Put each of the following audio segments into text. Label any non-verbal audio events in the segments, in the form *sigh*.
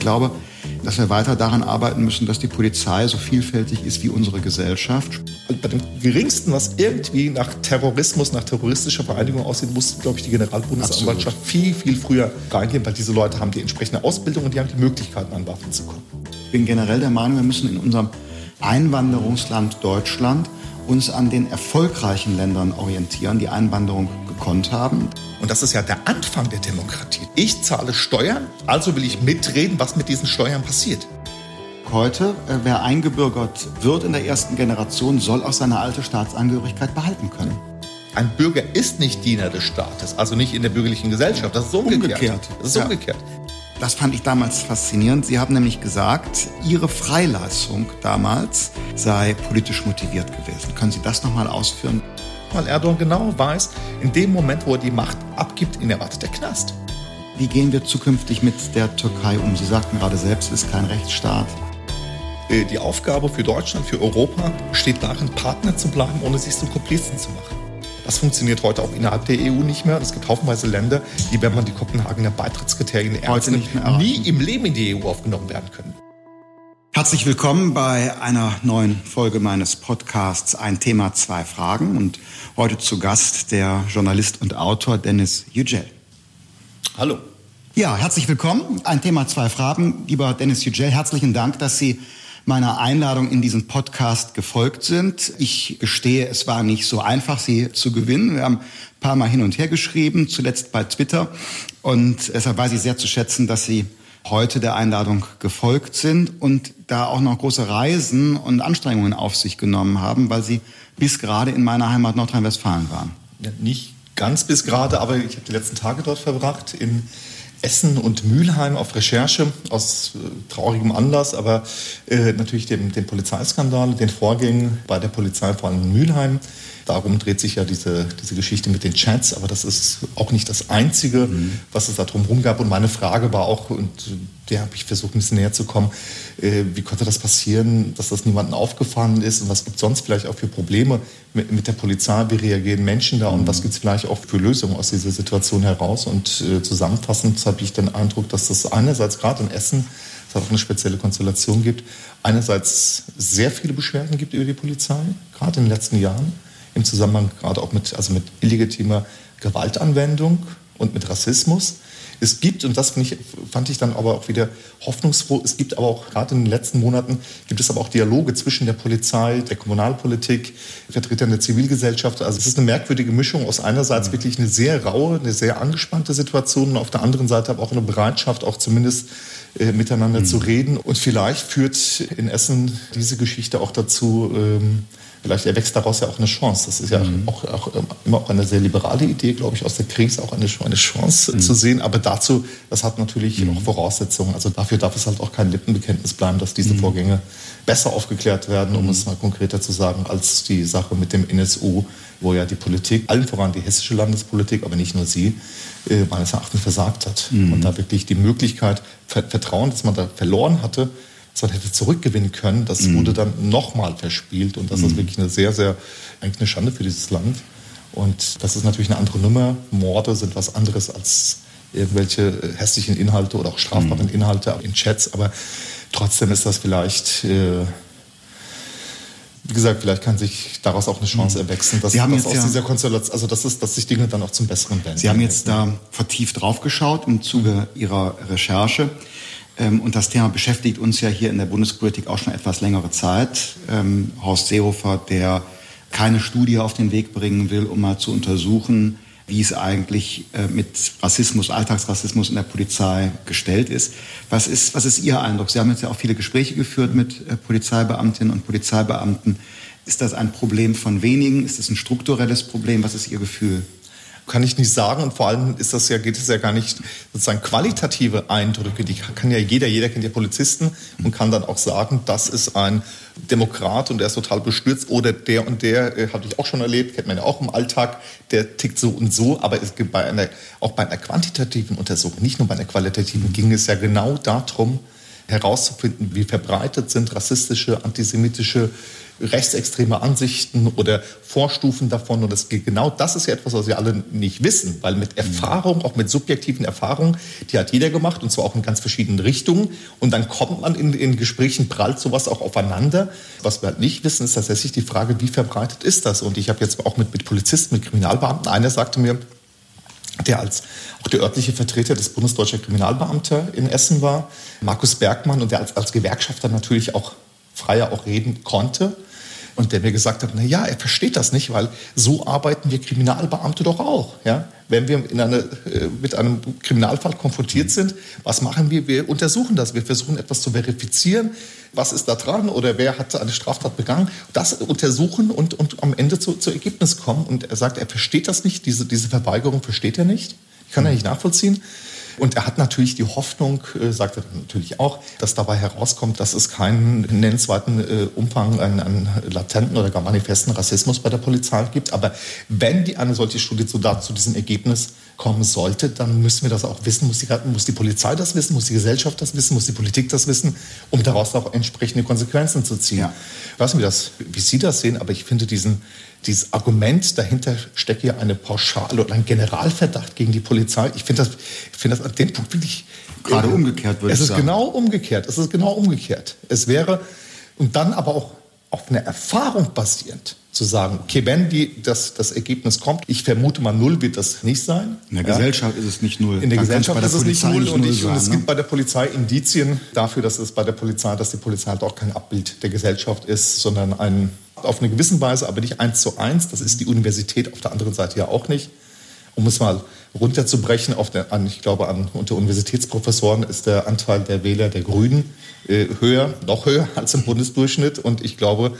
glaube, dass wir weiter daran arbeiten müssen, dass die Polizei so vielfältig ist wie unsere Gesellschaft. Bei dem geringsten, was irgendwie nach Terrorismus, nach terroristischer Vereinigung aussieht, muss, glaube ich, die Generalbundesanwaltschaft viel, viel früher reingehen, weil diese Leute haben die entsprechende Ausbildung und die haben die Möglichkeiten, an Waffen zu kommen. Ich bin generell der Meinung, wir müssen in unserem Einwanderungsland Deutschland uns an den erfolgreichen Ländern orientieren, die Einwanderung gekonnt haben. Und das ist ja der Anfang der Demokratie. Ich zahle Steuern, also will ich mitreden, was mit diesen Steuern passiert. Heute, äh, wer eingebürgert wird in der ersten Generation, soll auch seine alte Staatsangehörigkeit behalten können. Ein Bürger ist nicht Diener des Staates, also nicht in der bürgerlichen Gesellschaft. Das ist umgekehrt. umgekehrt. Das ist ja. umgekehrt. Das fand ich damals faszinierend. Sie haben nämlich gesagt, Ihre Freilassung damals sei politisch motiviert gewesen. Können Sie das nochmal ausführen? Weil Erdogan genau weiß, in dem Moment, wo er die Macht abgibt, ihn erwartet der Knast. Wie gehen wir zukünftig mit der Türkei um? Sie sagten gerade selbst, es ist kein Rechtsstaat. Äh, die Aufgabe für Deutschland, für Europa steht darin, Partner zu bleiben, ohne sich zum Komplizen zu machen. Das funktioniert heute auch innerhalb der EU nicht mehr. Es gibt haufenweise Länder, die, wenn man die Kopenhagener Beitrittskriterien ernst nimmt, nie im Leben in die EU aufgenommen werden können. Herzlich willkommen bei einer neuen Folge meines Podcasts Ein Thema, zwei Fragen. Und heute zu Gast der Journalist und Autor Dennis Yücel. Hallo. Ja, herzlich willkommen. Ein Thema, zwei Fragen. Lieber Dennis Yücel, herzlichen Dank, dass Sie meiner Einladung in diesen Podcast gefolgt sind. Ich gestehe, es war nicht so einfach, sie zu gewinnen. Wir haben ein paar Mal hin und her geschrieben, zuletzt bei Twitter. Und deshalb weiß ich sehr zu schätzen, dass Sie heute der Einladung gefolgt sind und da auch noch große Reisen und Anstrengungen auf sich genommen haben, weil Sie bis gerade in meiner Heimat Nordrhein-Westfalen waren. Ja, nicht ganz bis gerade, aber ich habe die letzten Tage dort verbracht in Essen und Mülheim auf Recherche aus äh, traurigem Anlass, aber äh, natürlich dem, dem Polizeiskandal, den Vorgängen bei der Polizei, vor allem in Mülheim. Darum dreht sich ja diese, diese Geschichte mit den Chats, aber das ist auch nicht das Einzige, mhm. was es da drumherum gab. Und meine Frage war auch, und der habe ich versucht, ein bisschen näher zu kommen, äh, wie konnte das passieren, dass das niemandem aufgefallen ist und was gibt es sonst vielleicht auch für Probleme mit, mit, der Polizei, wie reagieren Menschen da und was gibt es vielleicht auch für Lösungen aus dieser Situation heraus. Und äh, zusammenfassend habe ich den Eindruck, dass das einerseits gerade in Essen es auch eine spezielle Konstellation gibt, einerseits sehr viele Beschwerden gibt über die Polizei, gerade in den letzten Jahren im Zusammenhang gerade auch mit, also mit illegitimer Gewaltanwendung und mit Rassismus. Es gibt, und das ich, fand ich dann aber auch wieder hoffnungsfroh, es gibt aber auch gerade in den letzten Monaten, gibt es aber auch Dialoge zwischen der Polizei, der Kommunalpolitik, Vertretern der Zivilgesellschaft. Also es ist eine merkwürdige Mischung aus einerseits mhm. wirklich eine sehr raue, eine sehr angespannte Situation und auf der anderen Seite aber auch eine Bereitschaft, auch zumindest äh, miteinander mhm. zu reden. Und vielleicht führt in Essen diese Geschichte auch dazu, ähm, vielleicht erwächst daraus ja auch eine Chance. Das ist ja mhm. auch, auch, immer auch eine sehr liberale Idee, glaube ich, aus der Krise auch eine, eine Chance mhm. zu sehen. Aber dazu, das hat natürlich mhm. auch Voraussetzungen. Also dafür darf es halt auch kein Lippenbekenntnis bleiben, dass diese mhm. Vorgänge besser aufgeklärt werden, um mhm. es mal konkreter zu sagen, als die Sache mit dem NSU, wo ja die Politik, allen voran die hessische Landespolitik, aber nicht nur sie, äh, meines Erachtens versagt hat. Mhm. Und da wirklich die Möglichkeit, Vertrauen, das man da verloren hatte, was man hätte zurückgewinnen können, das mhm. wurde dann nochmal verspielt. Und das mhm. ist wirklich eine sehr, sehr, eigentlich eine Schande für dieses Land. Und das ist natürlich eine andere Nummer. Morde sind was anderes als irgendwelche äh, hässlichen Inhalte oder auch strafbaren mhm. Inhalte in Chats. Aber trotzdem ist das vielleicht, äh, wie gesagt, vielleicht kann sich daraus auch eine Chance mhm. erwachsen, dass, Sie haben dass aus ja dieser Konstellation, also dass, es, dass sich Dinge dann auch zum Besseren wenden. Sie haben jetzt da vertieft draufgeschaut im Zuge Ihrer Recherche. Ähm, und das Thema beschäftigt uns ja hier in der Bundespolitik auch schon etwas längere Zeit. Ähm, Horst Seehofer, der keine Studie auf den Weg bringen will, um mal zu untersuchen, wie es eigentlich äh, mit Rassismus, Alltagsrassismus in der Polizei gestellt ist. Was ist, was ist Ihr Eindruck? Sie haben jetzt ja auch viele Gespräche geführt mit äh, Polizeibeamtinnen und Polizeibeamten. Ist das ein Problem von wenigen? Ist es ein strukturelles Problem? Was ist Ihr Gefühl? Kann ich nicht sagen. Und vor allem ist das ja, geht es ja gar nicht sozusagen qualitative Eindrücke. Die kann ja jeder, jeder kennt ja Polizisten und kann dann auch sagen, das ist ein Demokrat und der ist total bestürzt oder der und der, äh, habe ich auch schon erlebt, kennt man ja auch im Alltag, der tickt so und so. Aber es gibt bei einer, auch bei einer quantitativen Untersuchung, nicht nur bei einer qualitativen, ging es ja genau darum, herauszufinden, wie verbreitet sind rassistische, antisemitische rechtsextreme Ansichten oder Vorstufen davon. Und das, genau das ist ja etwas, was wir alle nicht wissen, weil mit Erfahrung, auch mit subjektiven Erfahrungen, die hat jeder gemacht und zwar auch in ganz verschiedenen Richtungen. Und dann kommt man in, in Gesprächen, prallt sowas auch aufeinander. Was wir halt nicht wissen, ist tatsächlich die Frage, wie verbreitet ist das? Und ich habe jetzt auch mit, mit Polizisten, mit Kriminalbeamten, einer sagte mir, der als auch der örtliche Vertreter des Bundesdeutscher Kriminalbeamter in Essen war, Markus Bergmann, und der als, als Gewerkschafter natürlich auch freier auch reden konnte. Und der mir gesagt hat, na ja, er versteht das nicht, weil so arbeiten wir Kriminalbeamte doch auch. Ja? Wenn wir in eine, äh, mit einem Kriminalfall konfrontiert sind, was machen wir? Wir untersuchen das. Wir versuchen etwas zu verifizieren. Was ist da dran oder wer hat eine Straftat begangen? Das untersuchen und, und am Ende zu, zu Ergebnis kommen. Und er sagt, er versteht das nicht. Diese, diese Verweigerung versteht er nicht. Ich kann er nicht nachvollziehen. Und er hat natürlich die Hoffnung, äh, sagt er natürlich auch, dass dabei herauskommt, dass es keinen nennenswerten äh, Umfang an, an, latenten oder gar manifesten Rassismus bei der Polizei gibt. Aber wenn die eine solche Studie zu, zu diesem Ergebnis kommen sollte, dann müssen wir das auch wissen, muss die, muss die Polizei das wissen, muss die Gesellschaft das wissen, muss die Politik das wissen, um daraus auch entsprechende Konsequenzen zu ziehen. Ja. Ich weiß nicht, wie, das, wie Sie das sehen, aber ich finde diesen, dieses Argument, dahinter steckt ja eine Pauschale oder ein Generalverdacht gegen die Polizei. Ich finde das, ich finde das an dem Punkt wirklich. Gerade äh, umgekehrt, würde ich sagen. Es ist genau umgekehrt. Es ist genau umgekehrt. Es wäre, und dann aber auch auf einer Erfahrung basierend, zu sagen, okay, wenn die, das, das Ergebnis kommt, ich vermute mal null wird das nicht sein. In der ja? Gesellschaft ist es nicht null. In der Dann Gesellschaft ist es nicht null, nicht und, ich, sein, und, es ne? gibt bei der Polizei Indizien dafür, dass es bei der Polizei, dass die Polizei halt auch kein Abbild der Gesellschaft ist, sondern ein auf eine gewisse Weise, aber nicht eins zu eins. Das ist die Universität auf der anderen Seite ja auch nicht. Um es mal runterzubrechen, auf der, an, ich glaube, an, unter Universitätsprofessoren ist der Anteil der Wähler der Grünen äh, höher, noch höher *laughs* als im Bundesdurchschnitt. Und ich glaube,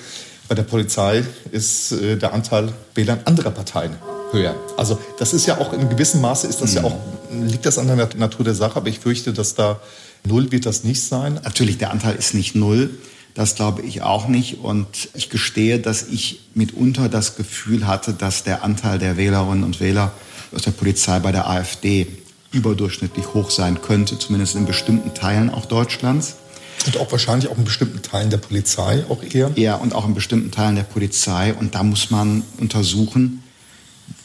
bei der Polizei ist äh, der Anteil Wählern anderer Parteien höher. Also das ist ja auch in gewissem Maße ist das mhm. ja auch liegt das an der Natur der Sache, aber ich fürchte, dass da null wird das nicht sein. Natürlich, der Anteil ist nicht null. Das glaube ich auch nicht. Und ich gestehe, dass ich mitunter das Gefühl hatte, dass der Anteil der Wählerinnen und Wähler aus der Polizei bei der AfD überdurchschnittlich hoch sein könnte, zumindest in bestimmten Teilen auch Deutschlands. Und auch wahrscheinlich auch in bestimmten Teilen der Polizei auch eher? Ja, und auch in bestimmten Teilen der Polizei. Und da muss man untersuchen,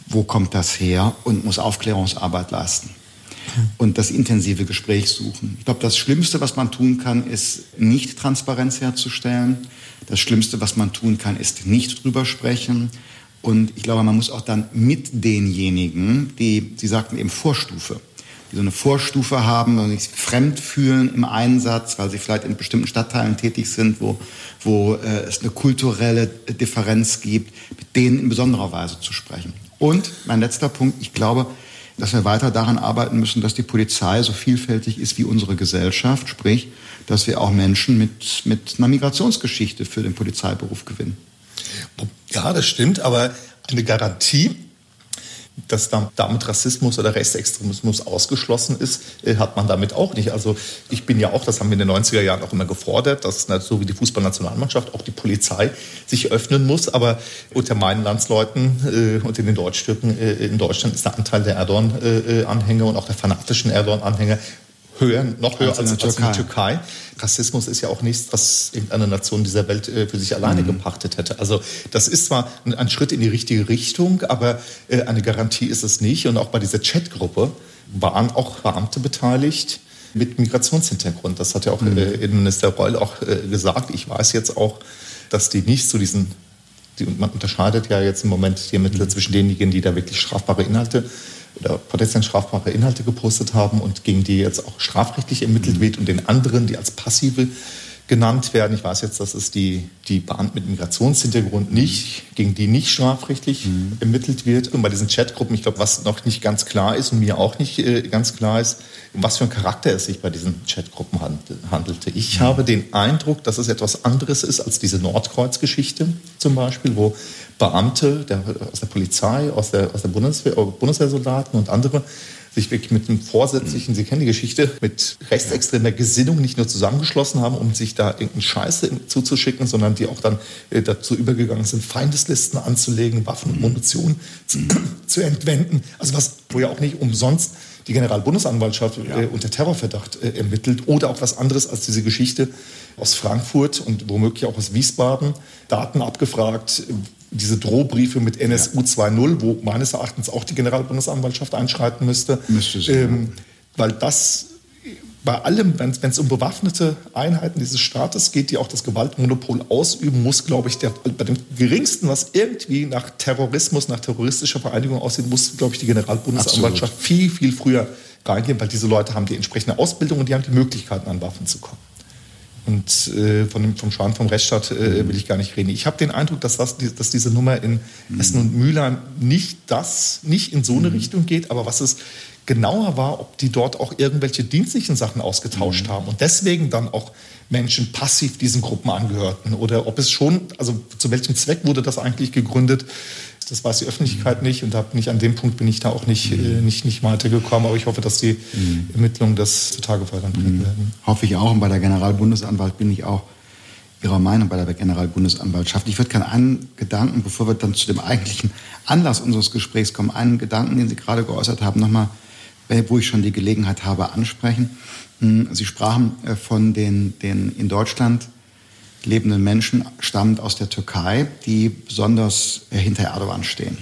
wo kommt das her und muss Aufklärungsarbeit leisten und das intensive Gespräch suchen. Ich glaube, das Schlimmste, was man tun kann, ist nicht Transparenz herzustellen. Das Schlimmste, was man tun kann, ist nicht drüber sprechen. Und ich glaube, man muss auch dann mit denjenigen, die, Sie sagten eben Vorstufe, die so eine Vorstufe haben und sich fremd fühlen im Einsatz, weil sie vielleicht in bestimmten Stadtteilen tätig sind, wo, wo äh, es eine kulturelle Differenz gibt, mit denen in besonderer Weise zu sprechen. Und mein letzter Punkt, ich glaube, dass wir weiter daran arbeiten müssen, dass die Polizei so vielfältig ist wie unsere Gesellschaft, sprich, dass wir auch Menschen mit, mit einer Migrationsgeschichte für den Polizeiberuf gewinnen. Ja, das stimmt, aber eine Garantie dass damit Rassismus oder Rechtsextremismus ausgeschlossen ist, äh, hat man damit auch nicht. Also ich bin ja auch, das haben wir in den 90er Jahren auch immer gefordert, dass so wie die Fußballnationalmannschaft auch die Polizei sich öffnen muss. Aber unter meinen Landsleuten äh, und in den Deutschtürken äh, in Deutschland ist der Anteil der Erdogan-Anhänger und auch der fanatischen Erdogan-Anhänger höher, noch höher als, als, in, als in der Türkei. Rassismus ist ja auch nichts, was irgendeine Nation dieser Welt äh, für sich alleine mhm. gepachtet hätte. Also das ist zwar ein, Schritt in die richtige Richtung, aber äh, eine Garantie ist es nicht. Und auch bei dieser Chatgruppe waren auch Beamte beteiligt mit Migrationshintergrund. Das hat ja auch mhm. äh, Innenminister Reul auch gesagt. Ich weiß jetzt auch, dass die nicht zu diesen die, man unterscheidet ja jetzt im Moment die Ermittler mhm. zwischen denjenigen, die da wirklich strafbare Inhalte oder potenziell strafbare Inhalte gepostet haben und gegen die jetzt auch strafrechtlich ermittelt wird und den anderen, die als passive genannt werden. Ich weiß jetzt, dass es die, die Beamten mit Migrationshintergrund nicht, gegen die nicht strafrechtlich mhm. ermittelt wird. Und bei diesen Chatgruppen, ich glaube, was noch nicht ganz klar ist und mir auch nicht äh, ganz klar ist, um was für ein Charakter es sich bei diesen Chatgruppen handelte. Ich mhm. habe den Eindruck, dass es etwas anderes ist als diese Nordkreuz-Geschichte zum Beispiel, wo Beamte der, aus der Polizei, aus der, aus der Bundeswehr, Bundeswehrsoldaten und andere sich wirklich mit einem vorsätzlichen, Sie kennen die Geschichte, mit rechtsextremer Gesinnung nicht nur zusammengeschlossen haben, um sich da irgendeinen Scheiße zuzuschicken, sondern die auch dann äh, dazu übergegangen sind, Feindeslisten anzulegen, Waffen und Munition zu, zu entwenden. Also was, wo ja auch nicht umsonst die Generalbundesanwaltschaft ja. unter Terrorverdacht ermittelt oder auch was anderes als diese Geschichte aus Frankfurt und womöglich auch aus Wiesbaden, Daten abgefragt, diese Drohbriefe mit NSU 2.0, wo meines Erachtens auch die Generalbundesanwaltschaft einschreiten müsste. müsste sie, ähm, weil das bei allem, wenn es um bewaffnete Einheiten dieses Staates geht, die auch das Gewaltmonopol ausüben, muss, glaube ich, der, bei dem geringsten, was irgendwie nach Terrorismus, nach terroristischer Vereinigung aussieht, muss, glaube ich, die Generalbundesanwaltschaft Absolut. viel, viel früher reingehen, weil diese Leute haben die entsprechende Ausbildung und die haben die Möglichkeiten, an Waffen zu kommen. Und äh, von dem, vom Schaden vom Rechtsstaat äh, will ich gar nicht reden. Ich habe den Eindruck, dass, das, dass diese Nummer in Essen und Mülheim nicht das, nicht in so eine mhm. Richtung geht, aber was es genauer war, ob die dort auch irgendwelche dienstlichen Sachen ausgetauscht mhm. haben und deswegen dann auch Menschen passiv diesen Gruppen angehörten oder ob es schon, also zu welchem Zweck wurde das eigentlich gegründet, das weiß die Öffentlichkeit nicht und da nicht an dem Punkt bin ich da auch nicht, mhm. äh, nicht, nicht weitergekommen. Aber ich hoffe, dass die mhm. Ermittlungen das zutage fördern mhm. werden. Hoffe ich auch. Und bei der Generalbundesanwalt bin ich auch Ihrer Meinung bei der Generalbundesanwaltschaft. Ich würde gerne einen Gedanken, bevor wir dann zu dem eigentlichen Anlass unseres Gesprächs kommen, einen Gedanken, den Sie gerade geäußert haben, nochmal, äh, wo ich schon die Gelegenheit habe, ansprechen. Hm, Sie sprachen äh, von den, den in Deutschland lebenden Menschen stammend aus der Türkei, die besonders hinter Erdogan stehen.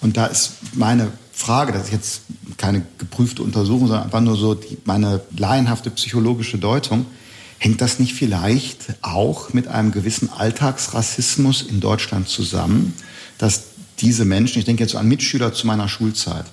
Und da ist meine Frage, das ist jetzt keine geprüfte Untersuchung, sondern einfach nur so die, meine laienhafte psychologische Deutung, hängt das nicht vielleicht auch mit einem gewissen Alltagsrassismus in Deutschland zusammen, dass diese Menschen, ich denke jetzt an Mitschüler zu meiner Schulzeit,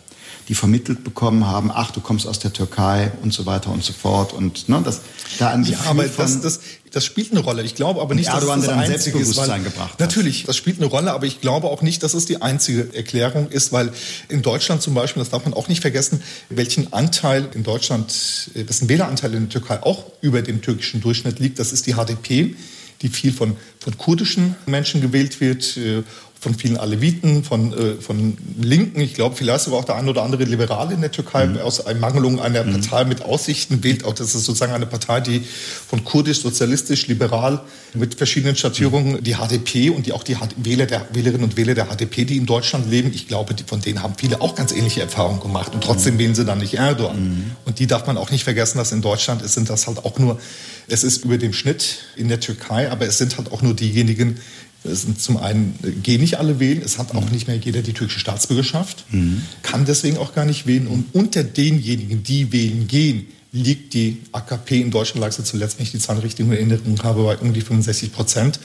die vermittelt bekommen haben, ach, du kommst aus der Türkei und so weiter und so fort. Und ne, das da an Ja, aber das, das, das spielt eine Rolle. Ich glaube aber nicht, dass Erdogan das, das einzige ist. Weil, gebracht natürlich, das spielt eine Rolle, aber ich glaube auch nicht, dass es die einzige Erklärung ist, weil in Deutschland zum Beispiel, das darf man auch nicht vergessen, welchen Anteil in Deutschland, dessen Wähleranteil in der Türkei auch über dem türkischen Durchschnitt liegt, das ist die HDP die viel von, von kurdischen Menschen gewählt wird äh, von vielen Aleviten, von, äh, von Linken. Ich glaube, vielleicht sogar auch der ein oder andere Liberale in der Türkei mhm. aus Ermangelung einer mhm. Partei mit Aussichten wählt. Auch das ist sozusagen eine Partei, die von kurdisch, sozialistisch, liberal mit verschiedenen Schattierungen, die HDP und die auch die Wähler der, Wählerinnen und Wähler der HDP, die in Deutschland leben, ich glaube, die, von denen haben viele auch ganz ähnliche Erfahrungen gemacht. Und trotzdem mhm. wählen sie dann nicht Erdogan. Mhm. Und die darf man auch nicht vergessen, dass in Deutschland ist, sind das halt auch nur, es ist über dem Schnitt in der Türkei, aber es sind halt auch nur diejenigen, es sind zum einen gehen nicht alle wählen, es hat auch mhm. nicht mehr jeder die türkische Staatsbürgerschaft, mhm. kann deswegen auch gar nicht wählen. Und unter denjenigen, die wählen gehen, liegt die AKP in Deutschland, lag sie zuletzt, wenn ich die Zahlen richtig in Erinnerung habe, bei um die 65 Prozent.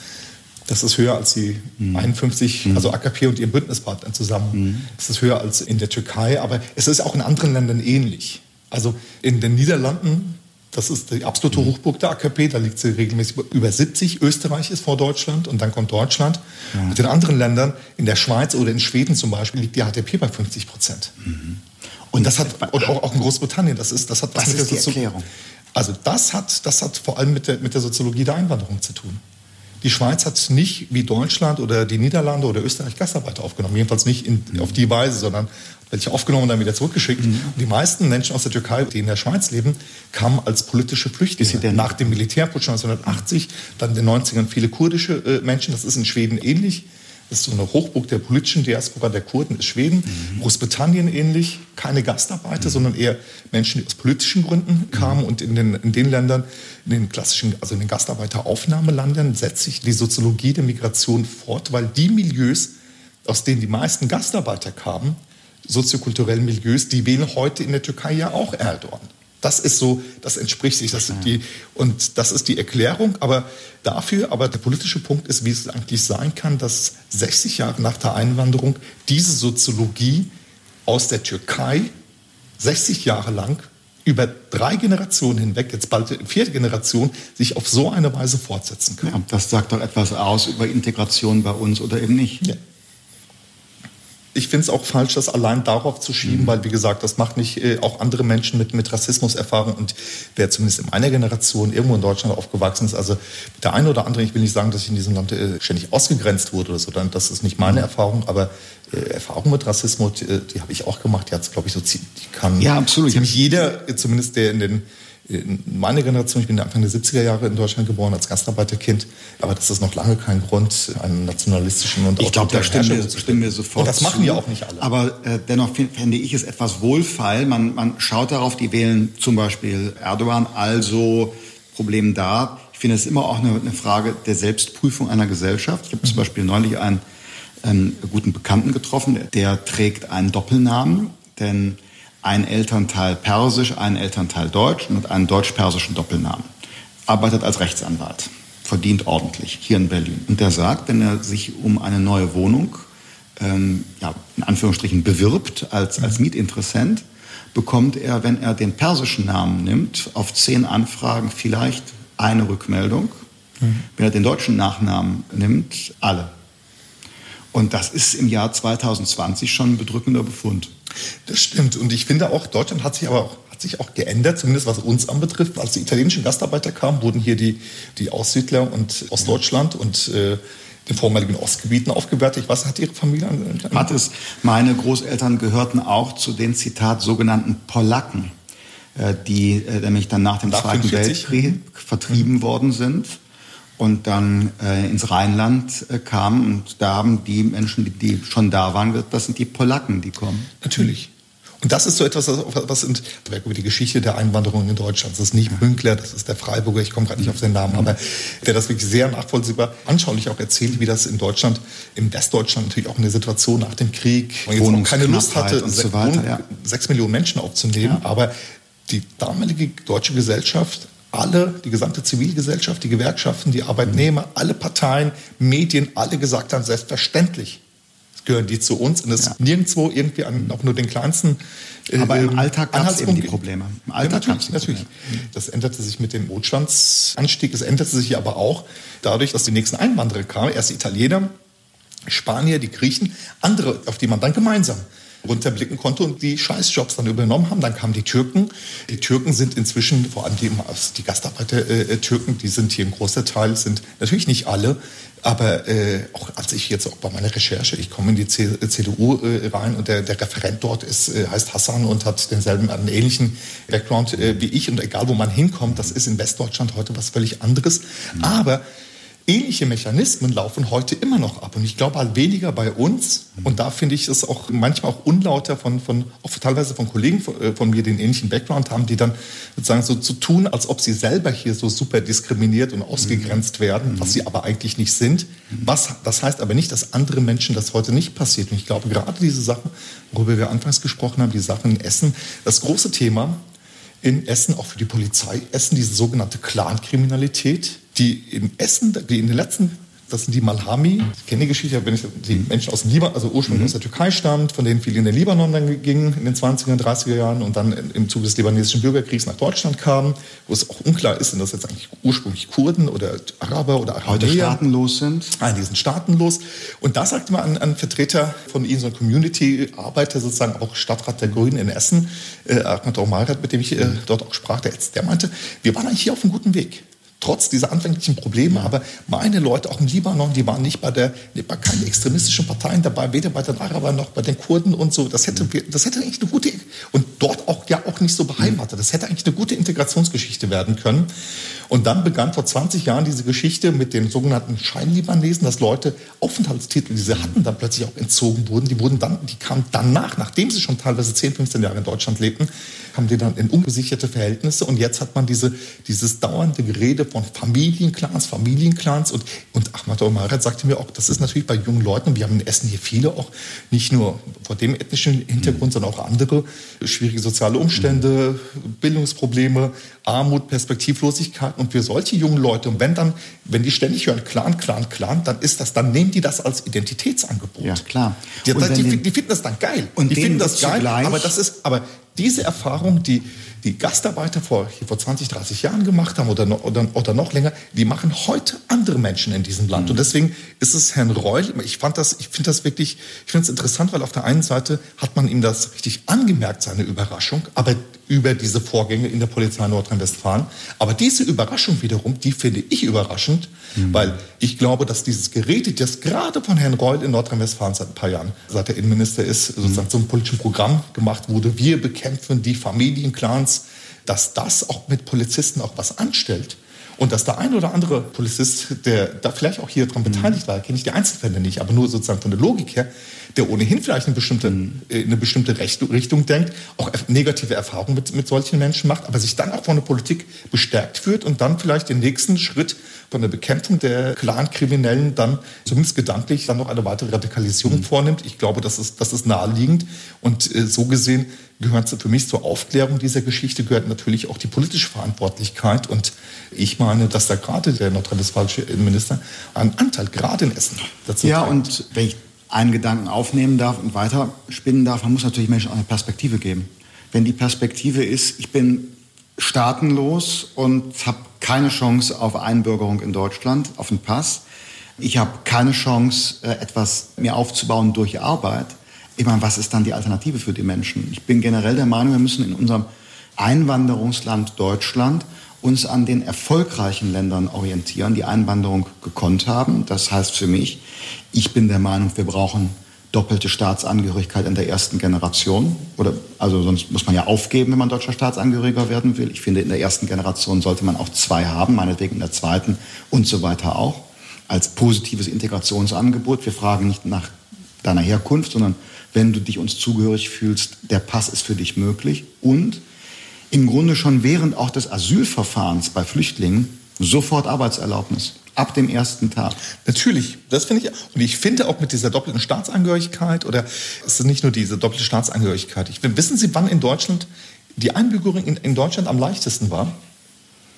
Das ist höher als die mhm. 51, also AKP und ihr Bündnispartner zusammen. Mhm. Das ist höher als in der Türkei, aber es ist auch in anderen Ländern ähnlich. Also in den Niederlanden das ist die absolute mhm. Hochburg der AKP. Da liegt sie regelmäßig über 70. Österreich ist vor Deutschland und dann kommt Deutschland. Ja. Und in anderen Ländern, in der Schweiz oder in Schweden zum Beispiel, liegt die HDP bei 50 Prozent. Mhm. Und das hat, und auch, auch in Großbritannien, das ist, das hat was, was mit der die Erklärung? Also das hat, das hat vor allem mit der, mit der Soziologie der Einwanderung zu tun. Die Schweiz hat nicht wie Deutschland oder die Niederlande oder Österreich Gastarbeiter aufgenommen. Jedenfalls nicht in, auf die Weise, sondern welche aufgenommen und dann wieder zurückgeschickt. Mhm. Und die meisten Menschen aus der Türkei, die in der Schweiz leben, kamen als politische Flüchtlinge. Nach dem Militärputsch 1980, dann in den 90ern viele kurdische äh, Menschen. Das ist in Schweden ähnlich. Das ist so eine Hochburg der politischen Diaspora der Kurden ist Schweden. Mhm. Großbritannien ähnlich. Keine Gastarbeiter, mhm. sondern eher Menschen, die aus politischen Gründen kamen. Mhm. Und in den, in den Ländern, in den klassischen, also in den Gastarbeiteraufnahmeländern, setzt sich die Soziologie der Migration fort, weil die Milieus, aus denen die meisten Gastarbeiter kamen, soziokulturellen Milieus, die wählen heute in der Türkei ja auch Erdogan. Das ist so, das entspricht sich. Das die, und das ist die Erklärung. Aber dafür, aber der politische Punkt ist, wie es eigentlich sein kann, dass 60 Jahre nach der Einwanderung diese Soziologie aus der Türkei 60 Jahre lang über drei Generationen hinweg, jetzt bald vierte Generation, sich auf so eine Weise fortsetzen kann. Ja, das sagt doch etwas aus über Integration bei uns oder eben nicht. Ja ich finde es auch falsch, das allein darauf zu schieben, mhm. weil, wie gesagt, das macht nicht äh, auch andere Menschen mit, mit Rassismuserfahrung und wer zumindest in meiner Generation irgendwo in Deutschland aufgewachsen ist, also der eine oder andere, ich will nicht sagen, dass ich in diesem Land äh, ständig ausgegrenzt wurde oder so, dann, das ist nicht meine mhm. Erfahrung, aber äh, Erfahrung mit Rassismus, die, äh, die habe ich auch gemacht, die hat glaube ich, so die kann ja, absolut. ziemlich jeder, zumindest der in den meine Generation, ich bin Anfang der 70er Jahre in Deutschland geboren als Gastarbeiterkind, aber das ist noch lange kein Grund, einen nationalistischen und Ich glaube, da stimmen wir, stimmen wir sofort Und das machen zu. ja auch nicht alle. Aber äh, dennoch fände ich es etwas wohlfeil. Man, man schaut darauf, die wählen zum Beispiel Erdogan, also Problem da. Ich finde es immer auch eine, eine Frage der Selbstprüfung einer Gesellschaft. Ich habe mhm. zum Beispiel neulich einen einen guten Bekannten getroffen, der trägt einen Doppelnamen, denn ein Elternteil Persisch, ein Elternteil Deutsch und einen deutsch-persischen Doppelnamen. Arbeitet als Rechtsanwalt, verdient ordentlich hier in Berlin. Und der sagt, wenn er sich um eine neue Wohnung, ähm, ja, in Anführungsstrichen bewirbt als, als Mietinteressent, bekommt er, wenn er den persischen Namen nimmt, auf zehn Anfragen vielleicht eine Rückmeldung. Mhm. Wenn er den deutschen Nachnamen nimmt, alle. Und das ist im Jahr 2020 schon ein bedrückender Befund. Das stimmt. Und ich finde auch, Deutschland hat sich aber auch, hat sich auch geändert, zumindest was uns anbetrifft. Als die italienischen Gastarbeiter kamen, wurden hier die, die Aussiedler und Ostdeutschland und äh, den vormaligen Ostgebieten aufgewertet. Was hat Ihre Familie an? Hat es. Meine Großeltern gehörten auch zu den, Zitat, sogenannten Polacken, äh, die äh, nämlich dann nach dem nach Zweiten 45. Weltkrieg vertrieben worden sind und dann äh, ins Rheinland äh, kamen. Und da haben die Menschen, die, die, schon da waren, das sind die Polacken, die kommen. Natürlich. Und das ist so etwas, was sind über die Geschichte der Einwanderung in Deutschland. Das ist nicht Münkler, das ist der Freiburger, ich komme gerade nicht auf seinen Namen, aber der das wirklich sehr nachvollziehbar, anschaulich auch erzählt, wie das in Deutschland, im Westdeutschland natürlich auch in der Situation nach dem Krieg, man jetzt keine Lust hatte, so weiter, ja. sechs Millionen Menschen aufzunehmen, ja. aber die damalige deutsche Gesellschaft alle, die gesamte Zivilgesellschaft, die Gewerkschaften, die Arbeitnehmer, alle Parteien, Medien, alle gesagt haben, selbstverständlich gehören die zu uns und es ja. nirgendwo irgendwie an auch nur den kleinsten äh, Aber im Alltag gab es eben die Probleme. Im Alltag ja, natürlich, natürlich. Das änderte sich mit dem Notstandsanstieg. Es änderte sich aber auch dadurch, dass die nächsten Einwanderer kamen. Erst die Italiener, Spanier, die Griechen, andere, auf die man dann gemeinsam runterblicken konnte und die Scheißjobs dann übernommen haben. Dann kamen die Türken. Die Türken sind inzwischen, vor allem die, Gastarbeiter-Türken, äh, die sind hier ein großer Teil, sind natürlich nicht alle, aber äh, auch als ich jetzt auch bei meiner Recherche, ich komme in die CDU äh, rein und der, der Referent dort ist, äh, heißt Hassan und hat denselben, einen ähnlichen Background äh, wie ich und egal wo man hinkommt, das ist in Westdeutschland heute was völlig anderes. Mhm. Aber Ähnliche Mechanismen laufen heute immer noch ab. Und ich glaube halt weniger bei uns. Und da finde ich es auch manchmal auch unlauter von, von auch teilweise von Kollegen von, äh, von mir, die einen ähnlichen Background haben, die dann sozusagen so zu tun, als ob sie selber hier so super diskriminiert und ausgegrenzt werden, was sie aber eigentlich nicht sind. Was, das heißt aber nicht, dass andere Menschen das heute nicht passiert. Und ich glaube, gerade diese Sachen, worüber wir anfangs gesprochen haben, die Sachen in Essen, das große Thema in Essen, auch für die Polizei, Essen, diese sogenannte Clankriminalität, die in Essen, die in den letzten das sind die Malhami. Ich kenne die Geschichte, wenn ich die Menschen aus dem Libanon, also ursprünglich mhm. aus der Türkei stammt, von denen viele in den Libanon dann gingen in den 20er und 30er Jahren und dann im Zuge des libanesischen Bürgerkriegs nach Deutschland kamen, wo es auch unklar ist, sind das jetzt eigentlich ursprünglich Kurden oder Araber oder Araber. Heute staatenlos sind. Nein, die sind staatenlos. Und da sagte mal ein, ein Vertreter von ihnen, so ein Community-Arbeiter, sozusagen auch Stadtrat der Grünen in Essen, äh, Ahmad Omarat, mit dem ich äh, dort auch sprach, der, der meinte, wir waren eigentlich hier auf einem guten Weg trotz dieser anfänglichen Probleme. Aber meine Leute auch im Libanon, die waren nicht bei der, bei keinen extremistischen Parteien dabei, weder bei den Arabern noch bei den Kurden und so. Das hätte, das hätte eigentlich eine gute, und dort auch ja auch nicht so beheimatet. Das hätte eigentlich eine gute Integrationsgeschichte werden können. Und dann begann vor 20 Jahren diese Geschichte mit den sogenannten Scheinlibanesen, dass Leute Aufenthaltstitel, die sie hatten, dann plötzlich auch entzogen wurden. Die wurden dann, die kamen danach, nachdem sie schon teilweise 10, 15 Jahre in Deutschland lebten, kamen die dann in ungesicherte Verhältnisse. Und jetzt hat man diese, dieses dauernde Gerede von Familienclans, Familienclans. Und, und Ahmad Omarat sagte mir auch, das ist natürlich bei jungen Leuten, wir haben in Essen hier viele auch, nicht nur vor dem ethnischen Hintergrund, sondern auch andere, schwierige soziale Umstände, Bildungsprobleme, Armut, Perspektivlosigkeit. Und für solche jungen Leute, und wenn dann, wenn die ständig hören Clan, Clan, Clan, dann ist das, dann nehmen die das als Identitätsangebot. Ja, klar. Die, die, die finden das dann geil. Und die finden das geil. Aber das ist, aber diese Erfahrung, die die Gastarbeiter vor, vor 20, 30 Jahren gemacht haben oder noch, oder, oder noch länger, die machen heute andere Menschen in diesem Land. Mhm. Und deswegen ist es Herrn Reul, ich fand das, ich finde das wirklich, ich finde es interessant, weil auf der einen Seite hat man ihm das richtig angemerkt, seine Überraschung, aber über diese Vorgänge in der Polizei Nordrhein-Westfalen. Aber diese Überraschung wiederum, die finde ich überraschend, mhm. weil ich glaube, dass dieses Gerede, das gerade von Herrn Reul in Nordrhein-Westfalen seit ein paar Jahren, seit er Innenminister ist, sozusagen mhm. zum politischen Programm gemacht wurde, wir bekämpfen die Familienclans, dass das auch mit Polizisten auch was anstellt. Und dass der ein oder andere Polizist, der da vielleicht auch hier dran mhm. beteiligt war, kenne ich die Einzelfälle nicht, aber nur sozusagen von der Logik her, der ohnehin vielleicht eine bestimmte, mhm. äh, eine bestimmte Richtung denkt, auch negative Erfahrungen mit, mit solchen Menschen macht, aber sich dann auch von der Politik bestärkt führt und dann vielleicht den nächsten Schritt von der Bekämpfung der Clan-Kriminellen dann zumindest gedanklich dann noch eine weitere Radikalisierung mhm. vornimmt. Ich glaube, das ist, das ist naheliegend und äh, so gesehen gehört für mich zur Aufklärung dieser Geschichte gehört natürlich auch die politische Verantwortlichkeit. Und ich meine, dass da gerade der nordrhein-westfälische Innenminister einen Anteil gerade in Essen dazu Ja, trägt. und wenn ich einen Gedanken aufnehmen darf und weiter spinnen darf, man muss natürlich Menschen auch eine Perspektive geben. Wenn die Perspektive ist, ich bin staatenlos und habe keine Chance auf Einbürgerung in Deutschland, auf einen Pass, ich habe keine Chance, äh, etwas mir aufzubauen durch Arbeit, ich meine, was ist dann die Alternative für die Menschen? Ich bin generell der Meinung, wir müssen in unserem Einwanderungsland Deutschland uns an den erfolgreichen Ländern orientieren, die Einwanderung gekonnt haben. Das heißt für mich, ich bin der Meinung, wir brauchen doppelte Staatsangehörigkeit in der ersten Generation. Oder, also sonst muss man ja aufgeben, wenn man deutscher Staatsangehöriger werden will. Ich finde, in der ersten Generation sollte man auch zwei haben, meinetwegen in der zweiten und so weiter auch, als positives Integrationsangebot. Wir fragen nicht nach deiner Herkunft, sondern wenn du dich uns zugehörig fühlst, der Pass ist für dich möglich. Und im Grunde schon während auch des Asylverfahrens bei Flüchtlingen sofort Arbeitserlaubnis. Ab dem ersten Tag. Natürlich, das finde ich. Und ich finde auch mit dieser doppelten Staatsangehörigkeit oder es ist nicht nur diese doppelte Staatsangehörigkeit. Ich, wissen Sie, wann in Deutschland die Einbürgerung in, in Deutschland am leichtesten war?